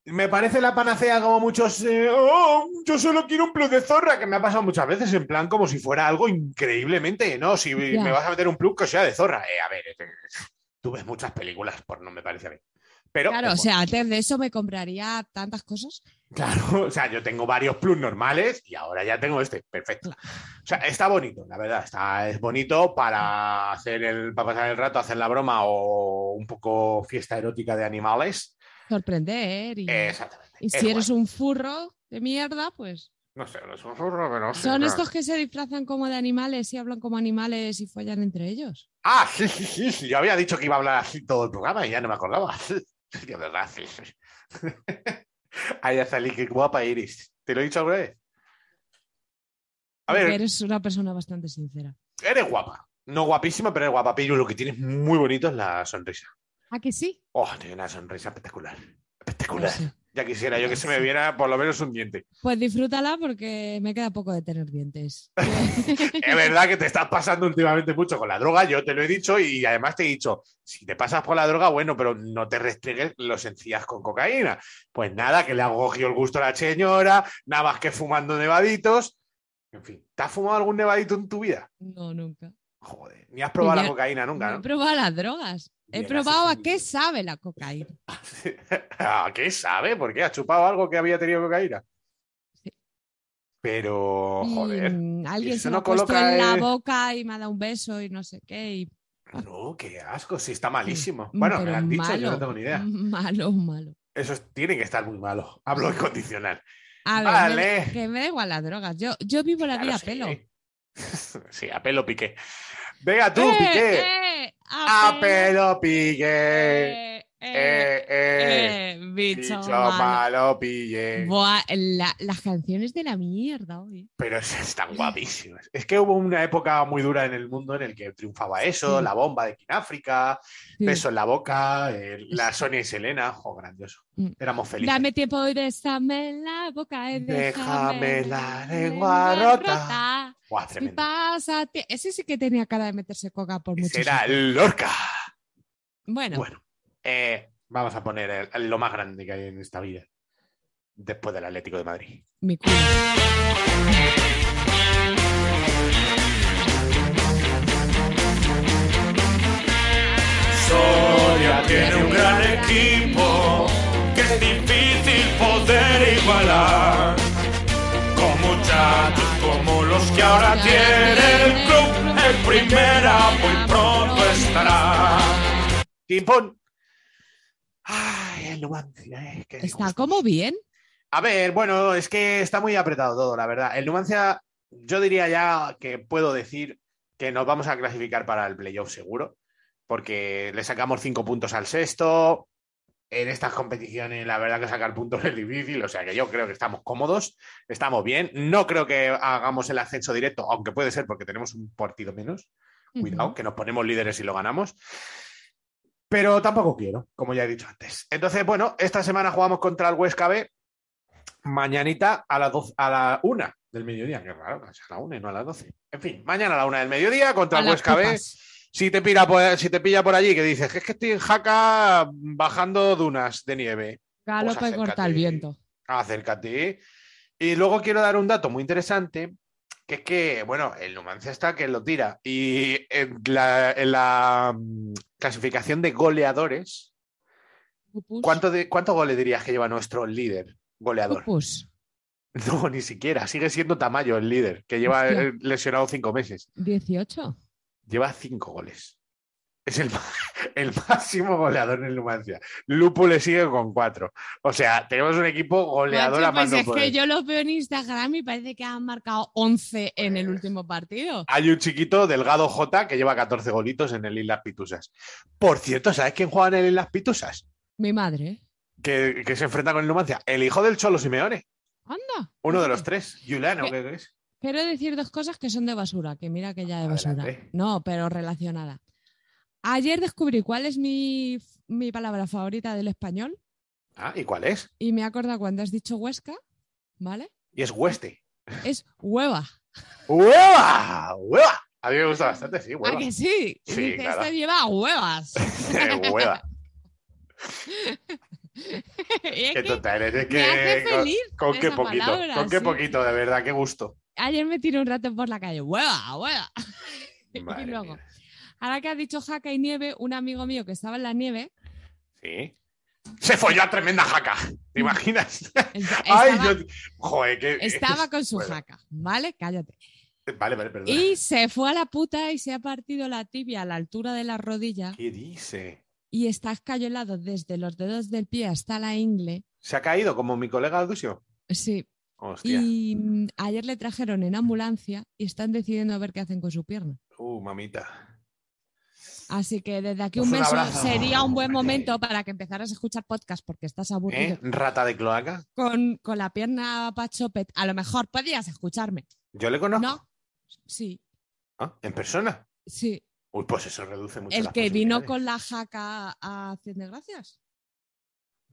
Me parece la panacea como muchos. eh, "Oh, yo solo quiero un plug de zorra, que me ha pasado muchas veces, en plan como si fuera algo increíblemente. No, si me vas a meter un plug que sea de zorra. Eh, a ver, eh, tú ves muchas películas, por no me parece a mí. Pero, Claro, o sea, antes de eso me compraría tantas cosas. Claro, o sea, yo tengo varios plus normales y ahora ya tengo este. Perfecto. O sea, está bonito, la verdad. Está, es bonito para hacer el, para pasar el rato, hacer la broma o un poco fiesta erótica de animales. Sorprender. Y, Exactamente. y Es si eres un furro de mierda, pues. No sé, no es un zorro, pero sí, Son claro. estos que se disfrazan como de animales y hablan como animales y follan entre ellos. Ah, sí, sí, sí, sí. Yo había dicho que iba a hablar así todo el programa y ya no me acordaba. Sí, de verdad, sí. sí. Ay, Azalí, qué guapa eres. ¿Te lo he dicho alguna vez? A ver, Eres una persona bastante sincera. eres guapa. No guapísima, pero eres guapa. Pero lo que tienes muy bonito es la sonrisa. ¿A que sí? Oh, tiene una sonrisa espectacular. Espectacular. Ya quisiera yo que se me viera por lo menos un diente. Pues disfrútala porque me queda poco de tener dientes. Es verdad que te estás pasando últimamente mucho con la droga, yo te lo he dicho y además te he dicho, si te pasas por la droga, bueno, pero no te restregues los encías con cocaína. Pues nada, que le ha cogido el gusto a la señora, nada más que fumando nevaditos. En fin, ¿te has fumado algún nevadito en tu vida? No, nunca. Joder, ni has probado la cocaína nunca, No he probado las drogas. He Bien, probado a qué sabe la cocaína. ¿A qué sabe? ¿Por qué? ¿Ha chupado algo que había tenido cocaína? Pero, Y, joder. mm, alguien eso se lo no ha puesto coloca en la boca y me ha dado un beso y no sé qué. y- No, qué asco, sí, está malísimo. Mm, Bueno, me lo han dicho, yo malo, no tengo ni idea. Malo, malo. Eso es- tiene que estar muy malo. Hablo en condicional. A ver, Vale. me que me da igual las drogas. Yo, yo vivo la Claro, vida a sí. pelo. Sí, a pelo piqué. Venga tú, ¡Eh, piqué. eh! A pelo pique. Eh, Eh, eh, eh. eh, bicho, Bicho malo. malo pille. Buah, la- las canciones de la mierda hoy. Pero es- están guapísimas. Es que hubo una época muy dura en el mundo en el que triunfaba eso, Sí. la bomba de Kináfrica, Sí. beso en la boca, eh, la Sonia y Selena, jo, grandioso. Mm. Éramos felices. Dame tiempo y bésame en la boca y Déjame déjame la lengua rota. Buah, Si tremendo. pasa, ese sí que tenía cara de meterse coca por mucho Será sitio. Lorca. Bueno, Bueno, eh, vamos a poner el- el- lo más grande que hay en esta vida. Después del Atlético de Madrid. mi culo. Soria tiene un gran equipo que es difícil poder igualar. Con muchachos como los que ahora tiene el club, en primera muy pronto estará. Timpón. Ay, el Numancia, eh, qué Está como bien. A ver, bueno, es que está muy apretado todo, la verdad. El Numancia, yo diría ya que puedo decir que nos vamos a clasificar para el playoff seguro, porque le sacamos cinco puntos al sexto. En estas competiciones, la verdad que sacar puntos es difícil, o sea que yo creo que estamos cómodos, estamos bien. No creo que hagamos el ascenso directo, aunque puede ser porque tenemos un partido menos. Cuidado, que nos ponemos líderes y lo ganamos. Pero tampoco quiero, como ya he dicho antes. Entonces, bueno, esta semana jugamos contra el Huesca B. Mañanita a las 12 a la 1 del mediodía. Qué raro, que sea a la 1 y no a las 12. En fin, mañana a la 1 del mediodía contra A el Huesca B. Si te, pilla por, si te pilla por allí que dices que es que estoy en Jaca bajando dunas de nieve, Galopa Pues corta el viento. acércate. Y luego quiero dar un dato muy interesante, que es que, bueno, el Numancia está que lo tira. Y en la, en la, mm, clasificación de goleadores, Pupus. ¿cuánto ¿cuántos goles dirías que lleva nuestro líder goleador? Pupus. No, ni siquiera. Sigue siendo Tamayo el líder, que lleva Hostia. eh, lesionado cinco meses. 18. Lleva cinco goles. Es el, el máximo goleador en el Numancia. Lupo le sigue con cuatro. O sea, tenemos un equipo goleador Macho, a pues es poder. que yo lo veo en Instagram y parece que han marcado 11 en el último partido. Hay un chiquito, Delgado J, que lleva 14 golitos en el Islas Pitusas. Por cierto, ¿sabes quién juega en el Islas Pitusas? Mi madre. Que, que se enfrenta con el Numancia. El hijo del Cholo Simeone. Anda. Uno de los tres. Juliano, ¿Qué? ¿qué es? Quiero decir dos cosas que son de basura, que mira que ya de basura. Adelante. No, pero relacionada. Ayer descubrí cuál es mi, mi palabra favorita del español Ah, ¿y cuál es? y me acordado cuando has dicho Huesca, ¿vale? Y es Hueste. Es hueva. ¡Hueva! ¡Hueva! A mí me gusta bastante, sí, ¿A hueva. que sí? Sí, dice, claro. este lleva huevas. hueva. Es Qué eres. Es me hace que, con- feliz con, qué poquito, palabra, con qué sí. poquito, de verdad, qué gusto. Ayer me tiré un rato por la calle, hueva, hueva. Madre y luego, mía. Ahora que has dicho jaca y nieve, un amigo mío que estaba en la nieve, Sí. Se folló a tremenda jaca. ¿Te imaginas? esta- Ay, estaba, yo. Joder, que. estaba con su Bueno, jaca, ¿vale? Cállate. Vale, vale, perdón. Y se fue a la puta y se ha partido la tibia a la altura de la rodilla ¿Qué dice? y está escayolado desde los dedos del pie hasta la ingle. ¿Se ha caído como mi colega Lucio? Sí. Hostia. Y mm, ayer le trajeron en ambulancia y están decidiendo a ver qué hacen con su pierna. Uh, mamita. Así que desde aquí Pues un un beso abrazo. sería un buen momento para que empezaras a escuchar podcast porque estás aburrido ¿Eh? Rata de cloaca. con, con la pierna pachopet. A lo mejor podías escucharme. Yo le conozco. No, sí, Ah, ¿En persona? sí. Uy, pues eso reduce mucho. El las que vino con la jaca a Acción de Gracias.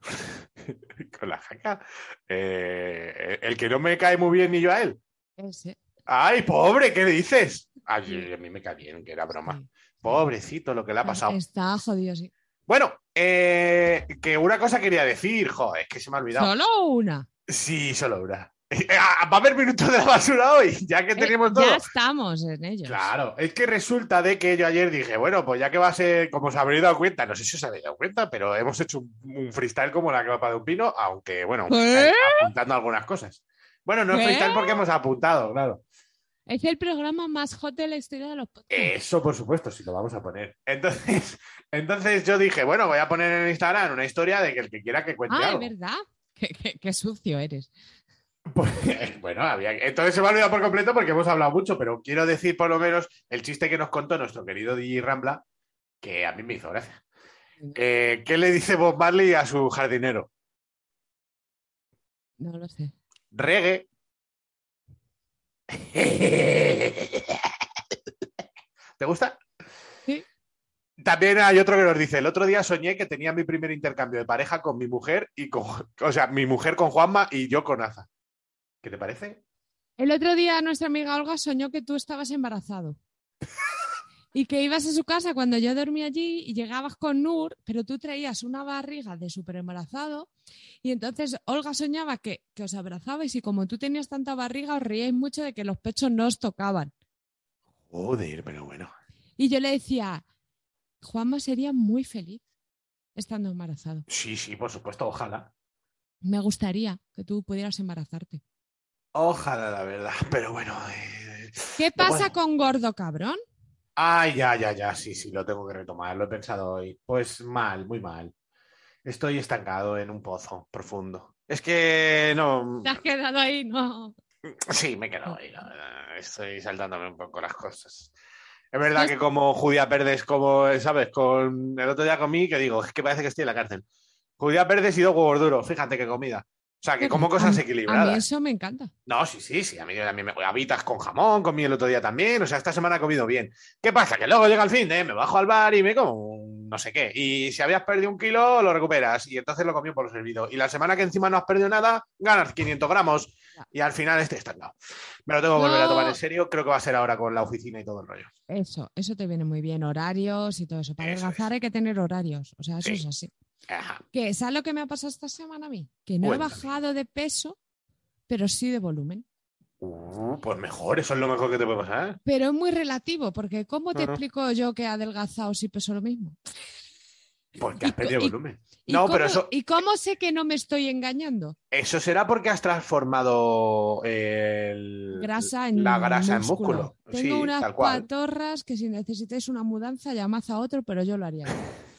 con la jaca. Eh, el que no me cae muy bien ni yo a él. Ese. ¡Ay, pobre! ¿Qué dices? Ay, a mí me cae bien, que era broma. Sí. Pobrecito lo que le ha pasado. Está jodido, sí. Bueno, eh, que una cosa quería decir, joder, es que se me ha olvidado. Solo una. Sí, solo una. Ah, Va a haber minutos de la basura hoy, ya que Eh, tenemos todo. ya estamos en ellos. Claro, es que resulta de que yo ayer dije, bueno, pues ya que va a ser, como os habréis dado cuenta, no sé si os habéis dado cuenta, pero hemos hecho un, un freestyle como la capa de un pino, aunque, bueno, ¿Qué? apuntando algunas cosas. Bueno, no es freestyle porque hemos apuntado, claro. Es el programa más hot de la historia de los podcasts. Eso, por supuesto, sí lo vamos a poner. Entonces, entonces yo dije, bueno, voy a poner en Instagram una historia de que el que quiera que cuente ah, es verdad. Qué, qué- qué sucio eres. Pues, bueno, había... entonces se me ha olvidado por completo porque hemos hablado mucho, pero quiero decir por lo menos el chiste que nos contó nuestro querido DJ Rambla, que a mí me hizo gracia. Eh, ¿Qué le dice Bob Marley a su jardinero? No lo sé. Reggae. ¿Te gusta? Sí. También hay otro que nos dice, el otro día soñé que tenía mi primer intercambio de pareja con mi mujer y con, o sea, mi mujer con Juanma y yo con Aza. ¿Qué te parece? El otro día nuestra amiga Olga soñó que tú estabas embarazado. Y que ibas a su casa cuando yo dormía allí y llegabas con Nur, pero tú traías una barriga de súper embarazado. Y entonces Olga soñaba que, que os abrazabais y como tú tenías tanta barriga, os reíais mucho de que los pechos no os tocaban. Joder, pero bueno. Y yo le decía, Juanma sería muy feliz estando embarazado. Sí, sí, por supuesto, ojalá. Me gustaría que tú pudieras embarazarte. Ojalá, la verdad. Pero bueno. eh, ¿Qué pasa con gordo cabrón? Ay, ya, ya, ya, sí, sí, lo tengo que retomar, lo he pensado hoy. Pues mal, muy mal. Estoy estancado en un pozo profundo. Es que no. Te has quedado ahí, no. Sí, me quedo ahí, la verdad. Estoy saltándome un poco las cosas. Es verdad que como judía perdes, como, ¿sabes? Con el otro día comí, que digo, es que parece que estoy en la cárcel. Judía perdes y dos huevos duros, fíjate qué comida. O sea, que como cosas A mí equilibradas. eso me encanta. No, sí, sí, sí. A mí, mí me habitas con jamón, comí el otro día también. O sea, esta semana he comido bien. ¿Qué pasa? Que luego llega el fin de, me bajo al bar y me como un no sé qué. Y si habías perdido un kilo, lo recuperas. Y entonces lo comí por lo servido. Y la semana que encima no has perdido nada, ganas 500 gramos. Y al final estoy estancado. Me lo tengo que volver a No. tomar en serio. Creo que va a ser ahora con la oficina y todo el rollo. Eso, eso te viene muy bien, horarios y todo eso. Para Eso adelgazar hay que tener horarios. O sea, eso Sí. es así. Ajá. Que, ¿Sabes lo que me ha pasado esta semana a mí? Que no Cuéntame. he bajado de peso, pero sí de volumen. Uh, pues mejor, eso es lo mejor que te puede pasar. Pero es muy relativo, porque ¿cómo te explico yo que he adelgazado si peso lo mismo? Porque has perdido y- volumen. ¿Y, No, cómo, pero eso, ¿Y cómo sé que no me estoy engañando? eso será porque has transformado el, Grasa en la grasa músculo. en músculo. Tengo sí, unas patorras que si necesitáis una mudanza llamad a otro, pero yo lo haría.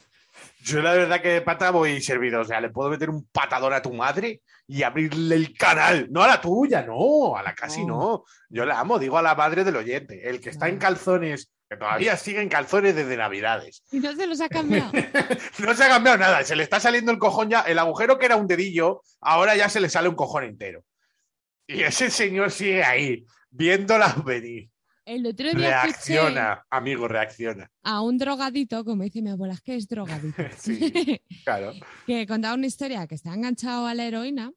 Yo la verdad que de pata voy servido. O sea, le puedo meter un patadón a tu madre y abrirle el canal. No a la tuya, no, a la casi No. no. Yo la amo, digo a la madre del oyente. El que está en No. calzones, que todavía sigue en calzones desde Navidades. Y no se los ha cambiado. No se ha cambiado nada. Se le está saliendo el cojón ya. El agujero que era un dedillo, ahora ya se le sale un cojón entero. Y ese señor sigue ahí, viéndola venir. El otro día escuché Reacciona, amigo, reacciona. a un drogadito, como dice mi abuela, es que es drogadito, Sí, claro. que contaba una historia que está enganchado a la heroína,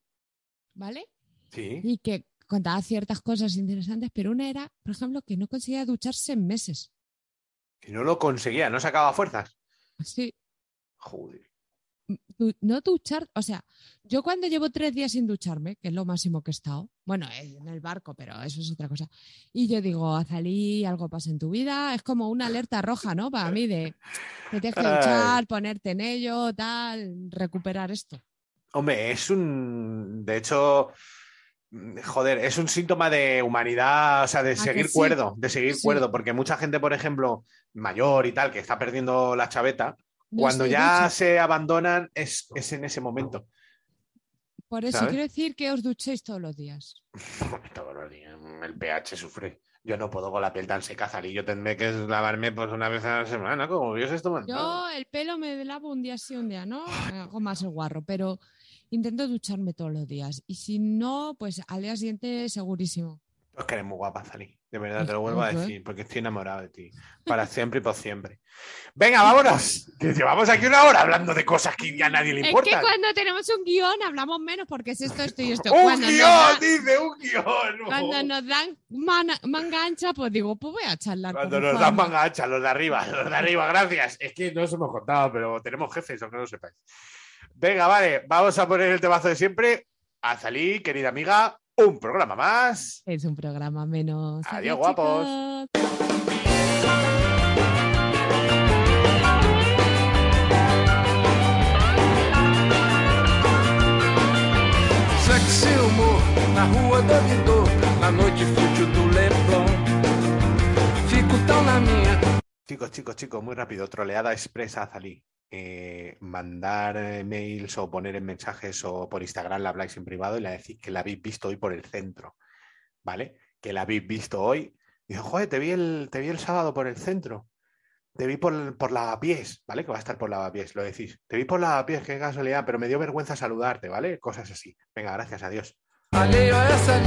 ¿vale? Sí. Y que contaba ciertas cosas interesantes, pero una era, por ejemplo, que no conseguía ducharse en meses. Que no lo conseguía, no sacaba fuerzas. Sí, Joder. Du- no duchar, o sea, yo cuando llevo tres días sin ducharme, que es lo máximo que he estado, bueno, eh, en el barco, pero eso es otra cosa, y yo digo, Azalí, algo pasa en tu vida, es como una alerta roja, ¿no? Para mí de que tienes que duchar, ponerte en ello, tal, recuperar esto. Hombre, es un. De hecho, joder, es un síntoma de humanidad, o sea, de seguir sí? cuerdo, de seguir Sí. cuerdo, porque mucha gente, por ejemplo, mayor y tal, que está perdiendo la chaveta, No cuando ya ducha. se abandonan, es, es en ese momento. Por eso ¿sabes? quiero decir que os duchéis todos los días. Todos los días, el pH sufre. Yo no puedo con la piel tan seca, Zali. Yo tendré que lavarme pues una vez a la semana, como Dios esto mandado. Yo el pelo me lavo un día sí, un día no, me hago más el guarro, pero intento ducharme todos los días. Y si no, pues al día siguiente segurísimo. Pues que eres muy guapa, Zali. De verdad, Pues te lo vuelvo a decir, porque estoy enamorado de ti. Para siempre y por siempre. Venga, vámonos. Que llevamos aquí una hora hablando de cosas que ya a nadie le Es que cuando tenemos un guion hablamos menos porque es esto, esto y esto. ¡Un Cuando guion! da- Dice, un guion. Cuando nos dan mana- manga ancha, pues digo, pues voy a charlar. Cuando nos dan manga ancha, los de arriba, los de arriba, gracias. Es que no os hemos contado, pero tenemos jefes, aunque no lo sepáis. Venga, vale, vamos a poner el temazo de siempre. Azalí, querida amiga, un programa más. Es un programa menos. Adiós, guapos. chicos. Sexy humor na rua do Vidor, na noite Chicos, chicos, chicos, muy rápido. Troleada expresa a Zalí. Eh, mandar mails o poner en mensajes o por Instagram la habláis en privado y le decís que la habéis visto hoy por el centro. ¿Vale? Que la habéis visto hoy. Y digo, joder, te vi, el, te vi el sábado por el centro. Te vi por, por lavapiés, ¿vale? Que va a estar por lavapiés, lo decís. Te vi por la lavapiés, qué casualidad, pero me dio vergüenza saludarte, ¿vale? Cosas así. Venga, gracias, adiós. Alheio a essa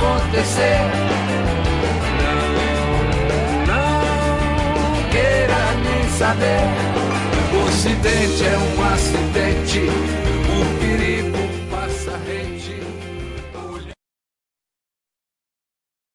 acontecer. Não, não queira nem saber. O acidente é um acidente, um perigo